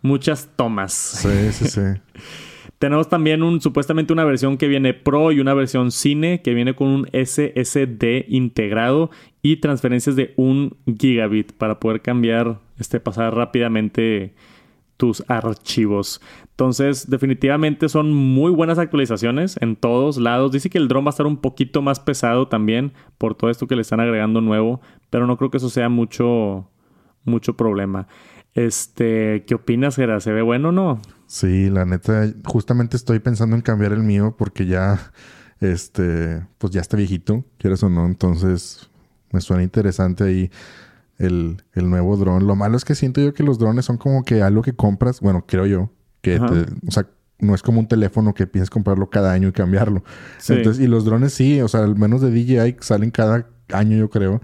muchas tomas. Sí, sí, sí. (laughs) Tenemos también un, supuestamente una versión que viene Pro y una versión Cine que viene con un SSD integrado y transferencias de un gigabit para poder cambiar, este, pasar rápidamente tus archivos. Entonces, definitivamente son muy buenas actualizaciones en todos lados. Dice que el drone va a estar un poquito más pesado también por todo esto que le están agregando nuevo, pero no creo que eso sea mucho, mucho problema. Este, ¿qué opinas, Gera? ¿Se ve bueno o no? Sí, la neta, justamente estoy pensando en cambiar el mío porque ya, este, pues ya está viejito, quieres o no, entonces me suena interesante ahí el, el nuevo dron. Lo malo es que siento yo que los drones son como que algo que compras, bueno, creo yo, que o sea, no es como un teléfono que piensas comprarlo cada año y cambiarlo. Entonces, y los drones sí, o sea, al menos de DJI salen cada año, yo creo.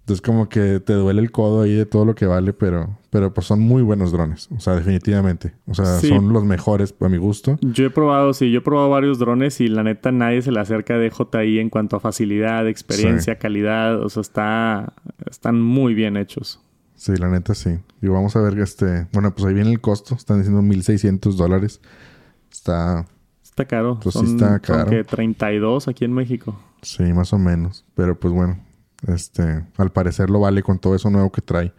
Entonces como que te duele el codo ahí de todo lo que vale, pero, pero pues son muy buenos drones. O sea, definitivamente. O sea, son los mejores a mi gusto. Yo he probado, sí, yo he probado varios drones y la neta nadie se le acerca de DJI en cuanto a facilidad, experiencia, calidad. O sea, está, están muy bien hechos. Sí, la neta sí. Y vamos a ver este... Bueno, pues ahí viene el costo. Están diciendo 1.600 dólares. Está... Está caro. Pues sí está caro. que 32 aquí en México. Sí, más o menos. Pero pues bueno, este, al parecer lo vale con todo eso nuevo que trae.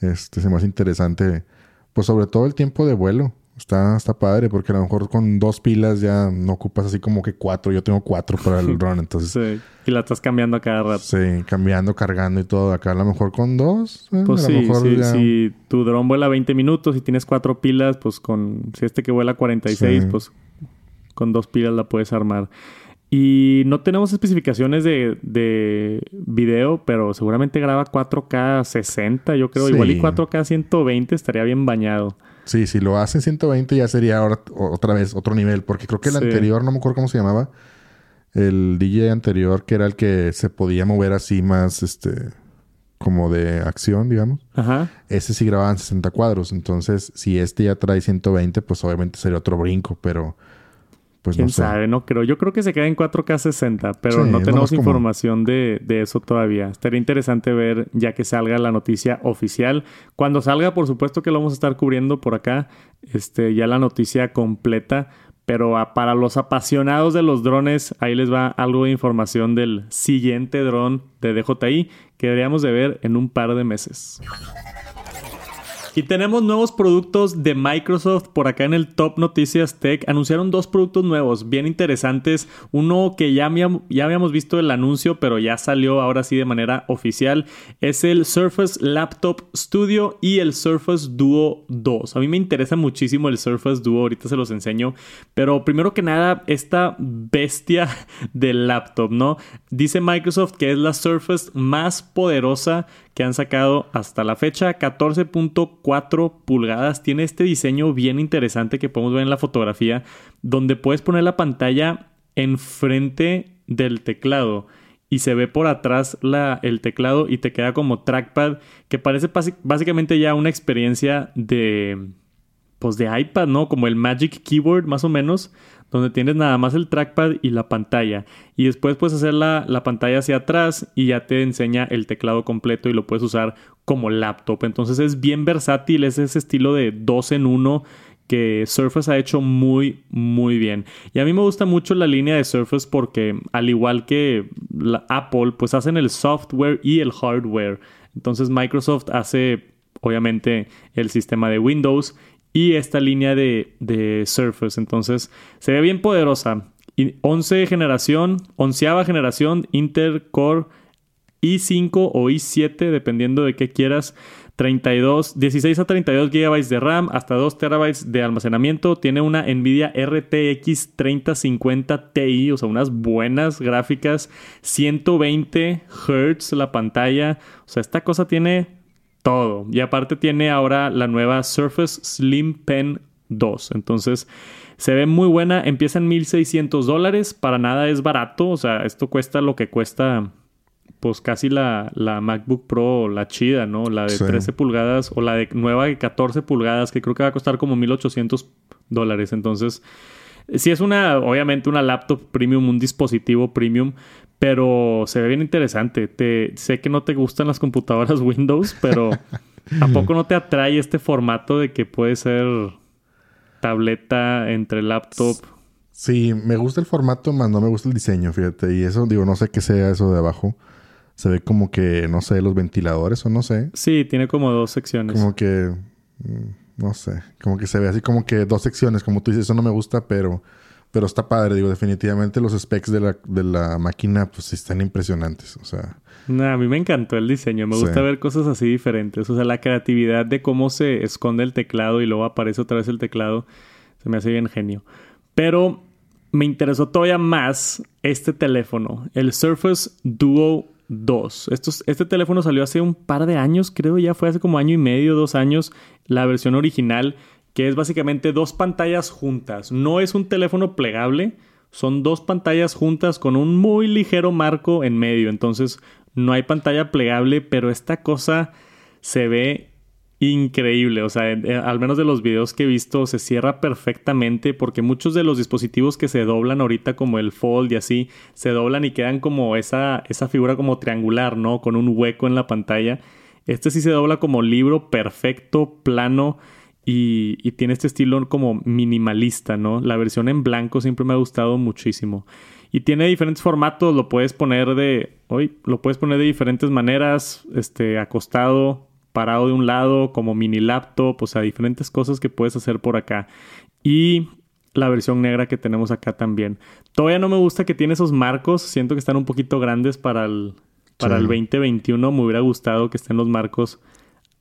Este, se me hace interesante, pues sobre todo el tiempo de vuelo. Está, está padre porque a lo mejor con dos pilas ya no ocupas así como que cuatro. Yo tengo cuatro para el (laughs) run, entonces... Sí. Y la estás cambiando a cada rato. Sí, cambiando, cargando y todo. Acá a lo mejor con dos. Eh, pues sí, si tu dron vuela 20 minutos y tienes cuatro pilas, pues con... Si este que vuela 46, pues con dos pilas la puedes armar. Y no tenemos especificaciones de, de video, pero seguramente graba 4K 60, yo creo. Igual y 4K 120 estaría bien bañado. Sí, si lo hacen 120 ya sería ahora otra vez otro nivel, porque creo que el anterior, no me acuerdo cómo se llamaba, el DJ anterior, que era el que se podía mover así más, este, como de acción, digamos. Ajá. Ese sí grababa en 60 cuadros, entonces si este ya trae 120, pues obviamente sería otro brinco, pero pues ¿Quién sabe? No creo. Yo creo que se queda en 4K 60, pero no tenemos información de, eso todavía. Estaría interesante ver ya que salga la noticia oficial. Cuando salga, por supuesto que lo vamos a estar cubriendo por acá, este, ya la noticia completa. Pero para los apasionados de los drones, ahí les va algo de información del siguiente dron de DJI que deberíamos de ver en un par de meses. Y tenemos nuevos productos de Microsoft por acá en el Top Noticias Tech. Anunciaron dos productos nuevos bien interesantes. Uno que ya, ya habíamos visto el anuncio, pero ya salió ahora sí de manera oficial. Es el Surface Laptop Studio y el Surface Duo 2. A mí me interesa muchísimo el Surface Duo, ahorita se los enseño. Pero primero que nada, esta bestia (laughs) del laptop, ¿no? Dice Microsoft que es la Surface más poderosa que han sacado hasta la fecha, 14.4 pulgadas. Tiene este diseño bien interesante que podemos ver en la fotografía, donde puedes poner la pantalla enfrente del teclado y se ve por atrás el teclado y te queda como trackpad, que parece básicamente ya una experiencia de, pues de iPad, ¿no? Como el Magic Keyboard más o menos, donde tienes nada más el trackpad y la pantalla. Y después puedes hacer la, la, pantalla hacia atrás y ya te enseña el teclado completo y lo puedes usar como laptop. Entonces es bien versátil, es ese estilo de dos en uno que Surface ha hecho muy, muy bien. Y a mí me gusta mucho la línea de Surface porque al igual que Apple, pues hacen el software y el hardware. Entonces Microsoft hace obviamente el sistema de Windows y esta línea de, Surface. Entonces se ve bien poderosa. 11 generación, onceava generación Intel Core i5 o i7, dependiendo de qué quieras. 32, 16 a 32 GB de RAM, hasta 2 TB de almacenamiento. Tiene una Nvidia RTX 3050 Ti, o sea, unas buenas gráficas. 120 Hz la pantalla. O sea, esta cosa tiene todo. Y aparte tiene ahora la nueva Surface Slim Pen 2. Entonces se ve muy buena. Empieza en 1600 dólares. Para nada es barato. O sea, esto cuesta lo que cuesta pues casi la, la MacBook Pro, la chida, ¿no? La de 13 pulgadas o la de nueva de 14 pulgadas que creo que va a costar como 1800 dólares. Entonces, si es una, obviamente una laptop premium, un dispositivo premium, pero se ve bien interesante. Te, sé que no te gustan las computadoras (laughs) Windows, pero ¿a poco no te atrae este formato de que puede ser tableta, entre laptop. Sí, me gusta el formato, más no me gusta el diseño, fíjate. Y eso, digo, no sé qué sea eso de abajo. Se ve como que, no sé, los ventiladores o no sé. Sí, tiene como dos secciones. Como que, mm, no sé, como que se ve así como que dos secciones, como tú dices, eso no me gusta, pero, pero está padre. Digo, definitivamente los specs de la, de la máquina, pues están impresionantes. O sea, a mí me encantó el diseño. Me gusta ver cosas así diferentes. O sea, la creatividad de cómo se esconde el teclado y luego aparece otra vez el teclado. Se me hace bien genio. Pero me interesó todavía más este teléfono, el Surface Duo 2. este teléfono salió hace un par de años, creo ya fue hace como año y medio, dos años, la versión original, que es básicamente dos pantallas juntas. No es un teléfono plegable, son dos pantallas juntas con un muy ligero marco en medio. Entonces no hay pantalla plegable, pero esta cosa se ve increíble. O sea, al menos de los videos que he visto, se cierra perfectamente porque muchos de los dispositivos que se doblan ahorita, como el Fold y así, se doblan y quedan como esa, esa figura como triangular, ¿no? Con un hueco en la pantalla. Este sí se dobla como libro perfecto, plano. Y, y tiene este estilo como minimalista, ¿no? La versión en blanco siempre me ha gustado muchísimo. Y tiene diferentes formatos, lo puedes poner de. Hoy lo puedes poner de diferentes maneras. Este, acostado, parado de un lado, como mini laptop, o sea, diferentes cosas que puedes hacer por acá. Y la versión negra que tenemos acá también. Todavía no me gusta que tiene esos marcos, siento que están un poquito grandes para el, para el 2021. Me hubiera gustado que estén los marcos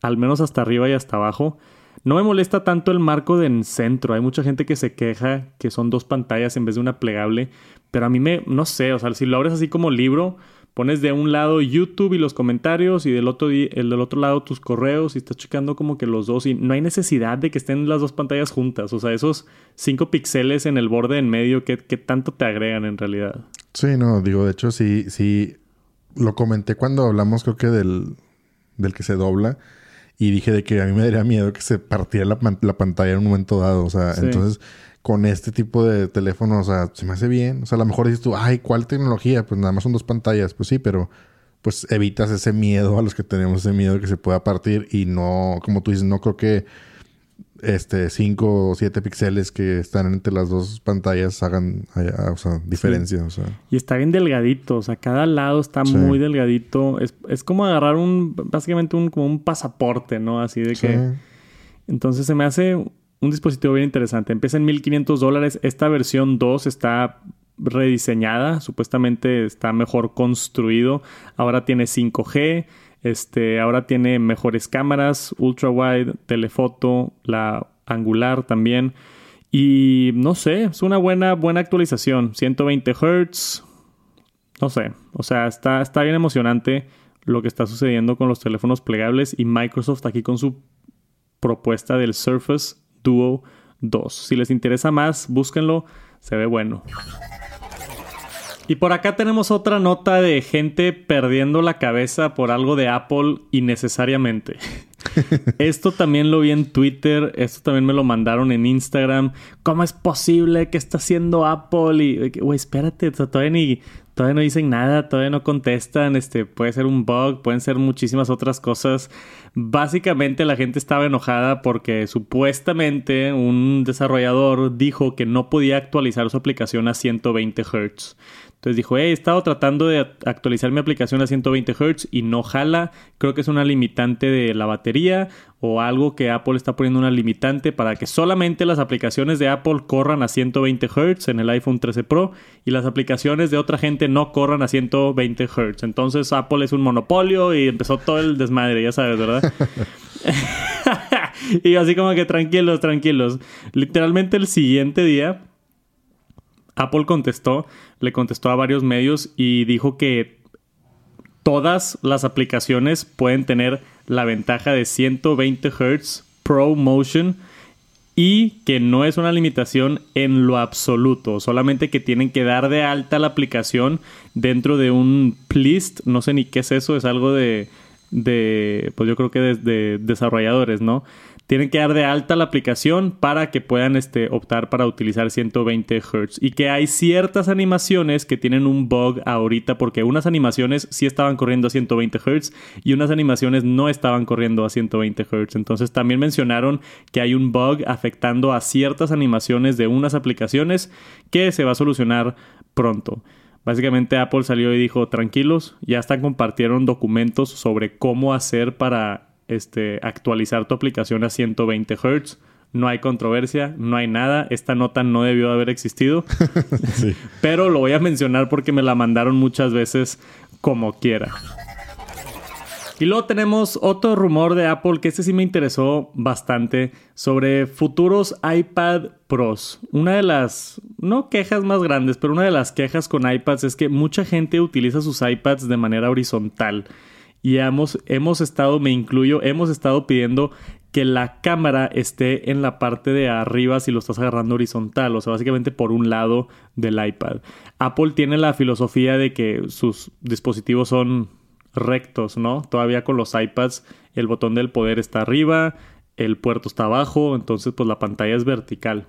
al menos hasta arriba y hasta abajo. No me molesta tanto el marco de en centro. Hay mucha gente que se queja que son dos pantallas en vez de una plegable. Pero a mí me, no sé, o sea, si lo abres así como libro, pones de un lado YouTube y los comentarios y del otro, el del otro lado tus correos y estás checando como que los dos y no hay necesidad de que estén las dos pantallas juntas. O sea, esos cinco píxeles en el borde en medio, ¿qué, ¿qué, tanto te agregan en realidad? Sí, no, digo, de hecho sí, sí, lo comenté cuando hablamos creo que del, del que se dobla y dije de que a mí me daría miedo que se partiera la, la pantalla en un momento dado. O sea, entonces con este tipo de teléfono, o sea, se me hace bien. O sea, a lo mejor dices tú, ay, ¿cuál tecnología? Pues nada más son dos pantallas. Pues sí, pero pues evitas ese miedo a los que tenemos ese miedo de que se pueda partir y no, como tú dices, no creo que este 5 o 7 píxeles que están entre las dos pantallas hagan o sea, diferencia. O sea. Y está bien delgadito, o sea, cada lado está muy delgadito. Es, es, como agarrar un, básicamente un, como un pasaporte, ¿no? Así de que... Entonces se me hace un dispositivo bien interesante. Empieza en 1500 dólares. Esta versión 2 está rediseñada, supuestamente está mejor construido. Ahora tiene 5G, este, ahora tiene mejores cámaras, ultra wide, telefoto, la angular también. Y no sé, es una buena, buena actualización. 120 Hz. No sé, o sea, está, está bien emocionante lo que está sucediendo con los teléfonos plegables y Microsoft aquí con su propuesta del Surface Duo 2. Si les interesa más, búsquenlo, se ve bueno. Y por acá tenemos otra nota de gente perdiendo la cabeza por algo de Apple innecesariamente. (laughs) esto también lo vi en Twitter, esto también me lo mandaron en Instagram. ¿Cómo es posible que está haciendo Apple? Y, güey, espérate, todavía ni, todavía no dicen nada, todavía no contestan, este, puede ser un bug, pueden ser muchísimas otras cosas. Básicamente la gente estaba enojada porque supuestamente un desarrollador dijo que no podía actualizar su aplicación a 120 Hz. Entonces dijo, he estado tratando de actualizar mi aplicación a 120 Hz y no jala. Creo que es una limitante de la batería o algo que Apple está poniendo una limitante para que solamente las aplicaciones de Apple corran a 120 Hz en el iPhone 13 Pro y las aplicaciones de otra gente no corran a 120 Hz. Entonces Apple es un monopolio y empezó todo el desmadre, ya sabes, ¿verdad? (laughs) y así como que tranquilos, tranquilos. Literalmente el siguiente día Apple contestó, le contestó a varios medios y dijo que todas las aplicaciones pueden tener la ventaja de 120 Hz Pro Motion y que no es una limitación en lo absoluto, solamente que tienen que dar de alta la aplicación dentro de un plist, no sé ni qué es eso, es algo de, de pues yo creo que de desarrolladores, ¿no? tienen que dar de alta la aplicación para que puedan este, optar para utilizar 120 Hz. Y que hay ciertas animaciones que tienen un bug ahorita porque unas animaciones sí estaban corriendo a 120 Hz y unas animaciones no estaban corriendo a 120 Hz. Entonces también mencionaron que hay un bug afectando a ciertas animaciones de unas aplicaciones que se va a solucionar pronto. Básicamente Apple salió y dijo, tranquilos, ya están compartieron documentos sobre cómo hacer para este, actualizar tu aplicación a 120 Hz. No hay controversia, no hay nada. Esta nota no debió haber existido. (laughs) Pero lo voy a mencionar porque me la mandaron muchas veces como quiera. Y luego tenemos otro rumor de Apple que este sí me interesó bastante sobre futuros iPad Pros. Una de las, no quejas más grandes, pero una de las quejas con iPads es que mucha gente utiliza sus iPads de manera horizontal y hemos, hemos estado, me incluyo, hemos estado pidiendo que la cámara esté en la parte de arriba si lo estás agarrando horizontal, o sea, básicamente por un lado del iPad. Apple tiene la filosofía de que sus dispositivos son rectos, ¿no? Todavía con los iPads el botón del poder está arriba, el puerto está abajo, entonces pues la pantalla es vertical.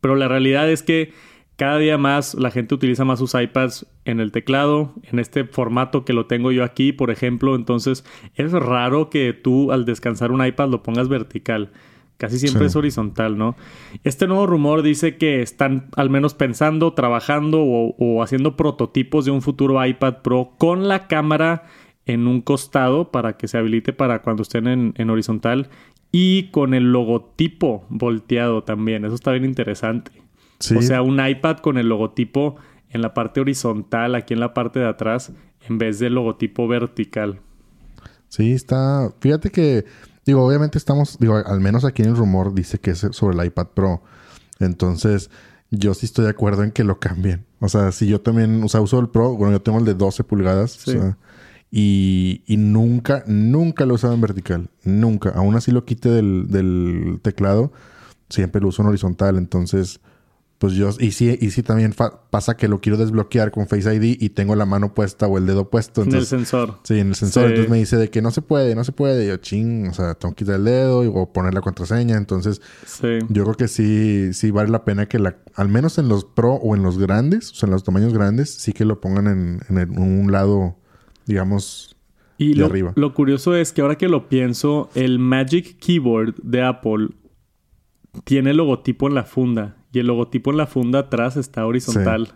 Pero la realidad es que cada día más la gente utiliza más sus iPads en el teclado, en este formato que lo tengo yo aquí, por ejemplo. Entonces es raro que tú al descansar un iPad lo pongas vertical. Casi siempre es horizontal, ¿no? Este nuevo rumor dice que están al menos pensando, trabajando o, haciendo prototipos de un futuro iPad Pro con la cámara en un costado para que se habilite para cuando estén en, en horizontal y con el logotipo volteado también. Eso está bien interesante. O sea, un iPad con el logotipo en la parte horizontal, aquí en la parte de atrás, en vez del logotipo vertical. Sí, está. Fíjate que, digo, obviamente estamos, digo, al menos aquí en el rumor dice que es sobre el iPad Pro. Entonces, yo sí estoy de acuerdo en que lo cambien. O sea, si yo también, o sea, uso el Pro, bueno, yo tengo el de 12 pulgadas. y, y, nunca, nunca lo he usado en vertical. Nunca. Aún así lo quite del, del teclado, siempre lo uso en horizontal. Entonces, pues yo, y sí, y sí también pasa que lo quiero desbloquear con Face ID y tengo la mano puesta o el dedo puesto. en el sensor. Sí, en el sensor. Entonces me dice de que no se puede, no se puede. Y yo, ching, o sea, tengo que quitar el dedo y, o poner la contraseña. Entonces, yo creo que sí, sí vale la pena que la, al menos en los Pro o en los grandes, o sea, en los tamaños grandes, sí que lo pongan en, en, un lado, digamos, y de lo, arriba. Lo curioso es que ahora que lo pienso, el Magic Keyboard de Apple tiene el logotipo en la funda y el logotipo en la funda atrás está horizontal.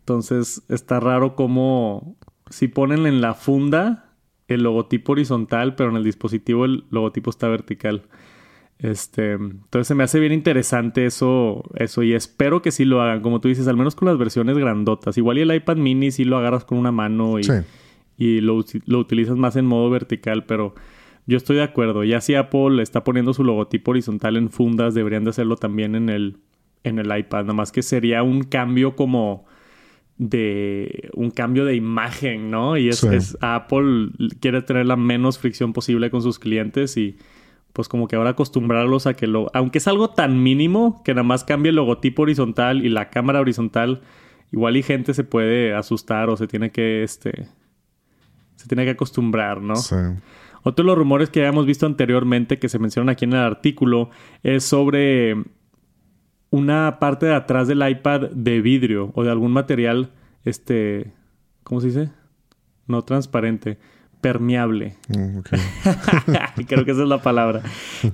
Entonces está raro como si ponen en la funda el logotipo horizontal, pero en el dispositivo el logotipo está vertical. Este, entonces se me hace bien interesante eso, eso y espero que sí lo hagan, como tú dices, al menos con las versiones grandotas. Igual y el iPad mini sí lo agarras con una mano y, y lo, lo, utilizas más en modo vertical, pero yo estoy de acuerdo. Ya si Apple está poniendo su logotipo horizontal en fundas, deberían de hacerlo también en el, en el iPad. Nada más que sería un cambio como de un cambio de imagen, ¿no? Y es, es, Apple quiere tener la menos fricción posible con sus clientes y pues como que ahora acostumbrarlos a que lo, aunque es algo tan mínimo que nada más cambie el logotipo horizontal y la cámara horizontal, igual y gente se puede asustar o se tiene que este se tiene que acostumbrar, ¿no? Sí. Otro de los rumores que habíamos visto anteriormente, que se mencionan aquí en el artículo, es sobre una parte de atrás del iPad de vidrio o de algún material, este, ¿cómo se dice? No transparente, permeable. Mm, (laughs) Creo que esa es la palabra.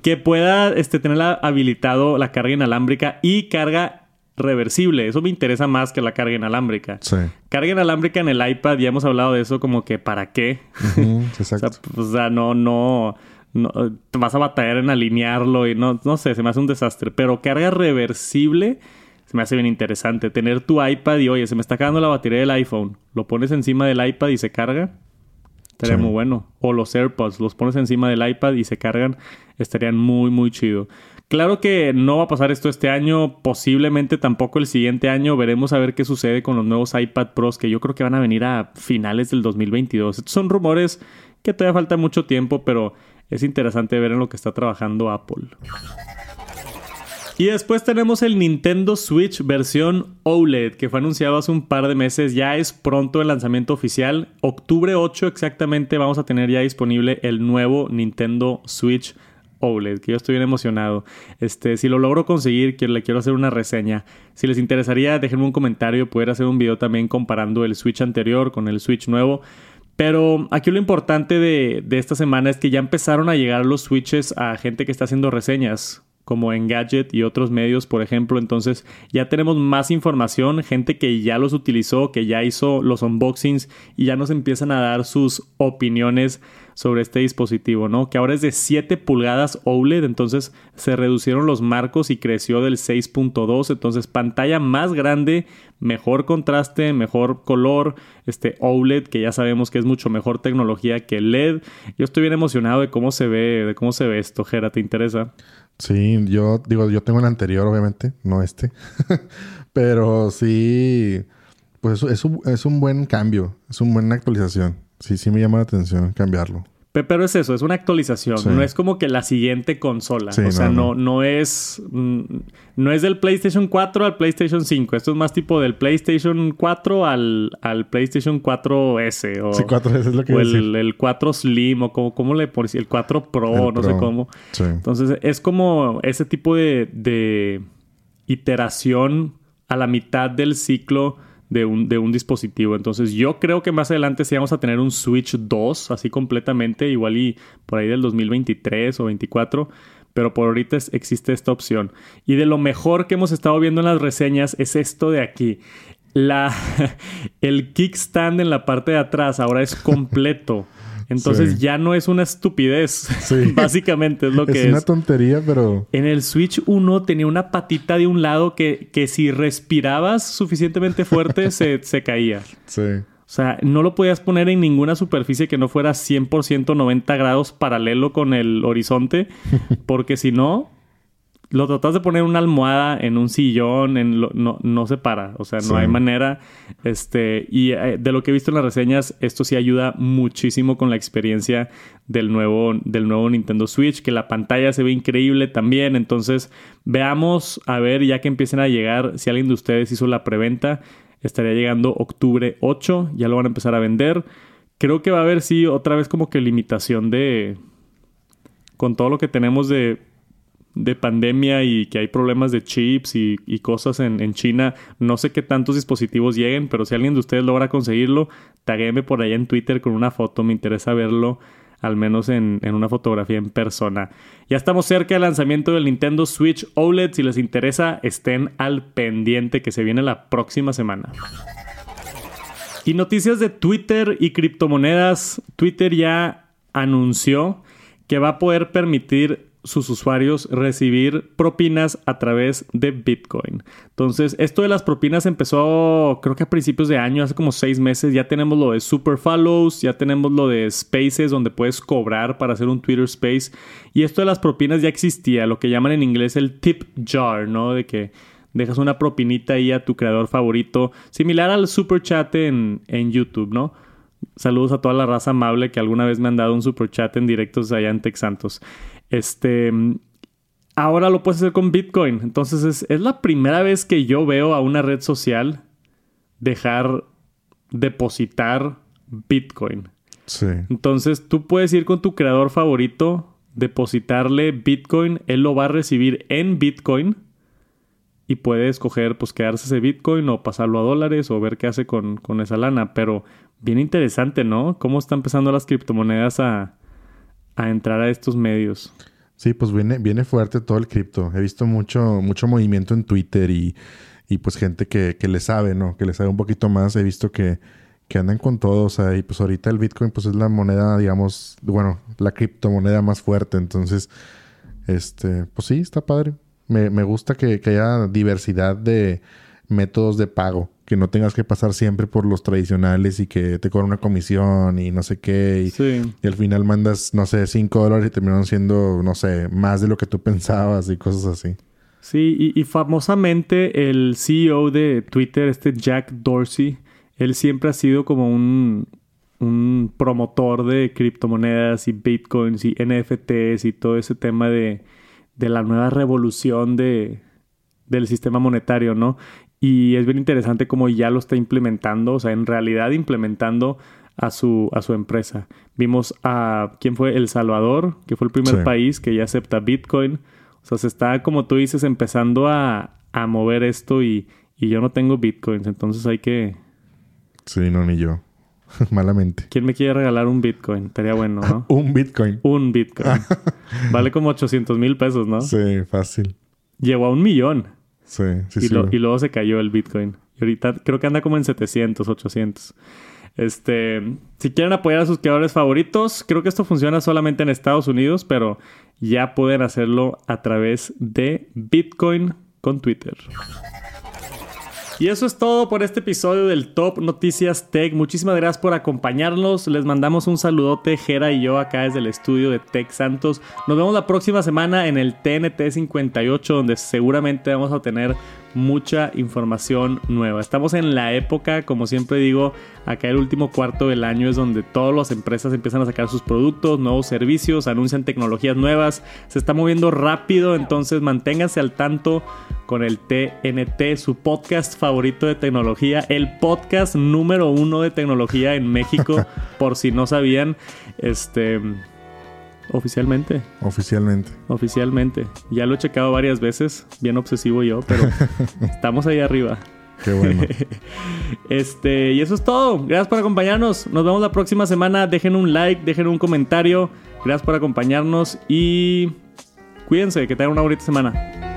Que pueda este, tener habilitado la carga inalámbrica y carga reversible. Eso me interesa más que la carga inalámbrica. Sí. Carga inalámbrica en el iPad, ya hemos hablado de eso, como que ¿para qué? (laughs) exacto. o, sea, no, no, no, te vas a batallar en alinearlo y no, no sé, se me hace un desastre. Pero carga reversible se me hace bien interesante. Tener tu iPad y, oye, se me está acabando la batería del iPhone. Lo pones encima del iPad y se carga. Estaría muy bueno. O los AirPods, los pones encima del iPad y se cargan. Estarían muy, muy chido. Claro que no va a pasar esto este año, posiblemente tampoco el siguiente año. Veremos a ver qué sucede con los nuevos iPad Pros que yo creo que van a venir a finales del 2022. Estos son rumores que todavía falta mucho tiempo, pero es interesante ver en lo que está trabajando Apple. Y después tenemos el Nintendo Switch versión OLED, que fue anunciado hace un par de meses. Ya es pronto el lanzamiento oficial. Octubre 8 exactamente vamos a tener ya disponible el nuevo Nintendo Switch OLED, que yo estoy bien emocionado. Este, si lo logro conseguir, le quiero hacer una reseña. Si les interesaría, déjenme un comentario, poder hacer un video también comparando el Switch anterior con el Switch nuevo. Pero aquí lo importante de, de esta semana es que ya empezaron a llegar los Switches a gente que está haciendo reseñas como en Gadget y otros medios, por ejemplo. Entonces ya tenemos más información, gente que ya los utilizó, que ya hizo los unboxings y ya nos empiezan a dar sus opiniones sobre este dispositivo, ¿no? Que ahora es de 7 pulgadas OLED, entonces se reducieron los marcos y creció del 6.2, entonces pantalla más grande, mejor contraste, mejor color, este OLED que ya sabemos que es mucho mejor tecnología que LED. Yo estoy bien emocionado de cómo se ve, de cómo se ve esto, Jera, ¿te interesa? Sí, yo digo, yo tengo el anterior, obviamente, no este. (laughs) Pero sí, pues es un, es un buen cambio, es una buena actualización. Sí, sí me llama la atención cambiarlo. Pero es eso, es una actualización. No es como que la siguiente consola. o sea, no, no, es. Mm, no es del PlayStation 4 al PlayStation 5. Esto es más tipo del PlayStation 4 al, al PlayStation 4S. O, sí, 4S es lo que o el, el, 4 Slim, o como, ¿cómo le pones? El 4 Pro, no sé cómo. Entonces, es como ese tipo de, de iteración a la mitad del ciclo de un, de un dispositivo. Entonces yo creo que más adelante sí vamos a tener un Switch 2 así completamente, igual y por ahí del 2023 o 24. Pero por ahorita existe esta opción. Y de lo mejor que hemos estado viendo en las reseñas es esto de aquí. La, (laughs) el kickstand en la parte de atrás ahora es completo. Entonces ya no es una estupidez. (laughs) (laughs) Básicamente es lo que es. Es una tontería, pero. En el Switch 1 tenía una patita de un lado que, que si respirabas suficientemente fuerte (laughs) se, se caía. Sí. O sea, no lo podías poner en ninguna superficie que no fuera 100% 90 grados paralelo con el horizonte, porque si no, lo tratas de poner una almohada en un sillón, en no, no se para. O sea, no hay manera. Este, y eh, de lo que he visto en las reseñas, esto sí ayuda muchísimo con la experiencia del nuevo, del nuevo Nintendo Switch, que la pantalla se ve increíble también. Entonces, veamos a ver, ya que empiecen a llegar, si alguien de ustedes hizo la preventa, estaría llegando octubre 8, ya lo van a empezar a vender. Creo que va a haber, sí, otra vez como que limitación de. Con todo lo que tenemos de de pandemia y que hay problemas de chips y, cosas en, China. No sé qué tantos dispositivos lleguen, pero si alguien de ustedes logra conseguirlo, taguéme por ahí en Twitter con una foto. Me interesa verlo, al menos en, en, una fotografía en persona. Ya estamos cerca del lanzamiento del Nintendo Switch OLED. Si les interesa, estén al pendiente que se viene la próxima semana. Y noticias de Twitter y criptomonedas. Twitter ya anunció que va a poder permitir sus usuarios recibir propinas a través de Bitcoin. Entonces, esto de las propinas empezó creo que a principios de año, hace como seis meses. Ya tenemos lo de Super Follows, ya tenemos lo de Spaces, donde puedes cobrar para hacer un Twitter Space. Y esto de las propinas ya existía, lo que llaman en inglés el tip jar, ¿no? De que dejas una propinita ahí a tu creador favorito, similar al super chat en, en YouTube, ¿no? Saludos a toda la raza amable que alguna vez me han dado un super chat en directos allá en Tex Santos. Este, ahora lo puedes hacer con Bitcoin. Entonces es, la primera vez que yo veo a una red social dejar depositar Bitcoin. Sí. Entonces tú puedes ir con tu creador favorito, depositarle Bitcoin, él lo va a recibir en Bitcoin y puede escoger pues quedarse ese Bitcoin o pasarlo a dólares o ver qué hace con, con esa lana. Pero bien interesante, ¿no? Cómo están empezando las criptomonedas a, a entrar a estos medios. Sí, pues viene, viene fuerte todo el cripto. He visto mucho, mucho movimiento en Twitter y, y pues gente que, que, le sabe, ¿no? Que le sabe un poquito más. He visto que, que andan con todo. O sea, y pues ahorita el Bitcoin pues es la moneda, digamos, bueno, la criptomoneda más fuerte. Entonces, este, pues sí, está padre. Me, me gusta que, que haya diversidad de métodos de pago que no tengas que pasar siempre por los tradicionales y que te cobran una comisión y no sé qué. Y, al final mandas, no sé, 5 dólares y terminaron siendo, no sé, más de lo que tú pensabas y cosas así. Sí, y, famosamente el CEO de Twitter, este Jack Dorsey, él siempre ha sido como un, un promotor de criptomonedas y bitcoins y NFTs y todo ese tema de, de la nueva revolución de, del sistema monetario, ¿no? Y es bien interesante cómo ya lo está implementando, o sea, en realidad implementando a su, a su empresa. Vimos a, ¿quién fue? El Salvador, que fue el primer país que ya acepta Bitcoin. O sea, se está, como tú dices, empezando a, a mover esto y, y yo no tengo Bitcoins, entonces hay que... Sí, no, ni yo. (laughs) Malamente. ¿Quién me quiere regalar un Bitcoin? Estaría bueno, ¿no? (laughs) un Bitcoin. Un Bitcoin. (laughs) vale como 800 mil pesos, ¿no? Sí, fácil. Llegó a un millón. Sí, sí, y sí. y luego se cayó el Bitcoin. Y ahorita creo que anda como en 700, 800. Este, si quieren apoyar a sus creadores favoritos, creo que esto funciona solamente en Estados Unidos, pero ya pueden hacerlo a través de Bitcoin con Twitter. Y eso es todo por este episodio del Top Noticias Tech. Muchísimas gracias por acompañarnos. Les mandamos un saludote, Jera y yo, acá desde el estudio de Tech Santos. Nos vemos la próxima semana en el TNT 58, donde seguramente vamos a tener mucha información nueva. Estamos en la época, como siempre digo, acá el último cuarto del año es donde todas las empresas empiezan a sacar sus productos, nuevos servicios, anuncian tecnologías nuevas, se está moviendo rápido, entonces manténganse al tanto con el TNT, su podcast favorito de tecnología, el podcast número uno de tecnología en México, (laughs) por si no sabían, este... Oficialmente. Oficialmente. Oficialmente. Ya lo he checado varias veces, bien obsesivo yo, pero (laughs) estamos ahí arriba. Qué bueno. (laughs) este, y eso es todo. Gracias por acompañarnos. Nos vemos la próxima semana. Dejen un like, dejen un comentario. Gracias por acompañarnos y cuídense, que tengan una bonita semana.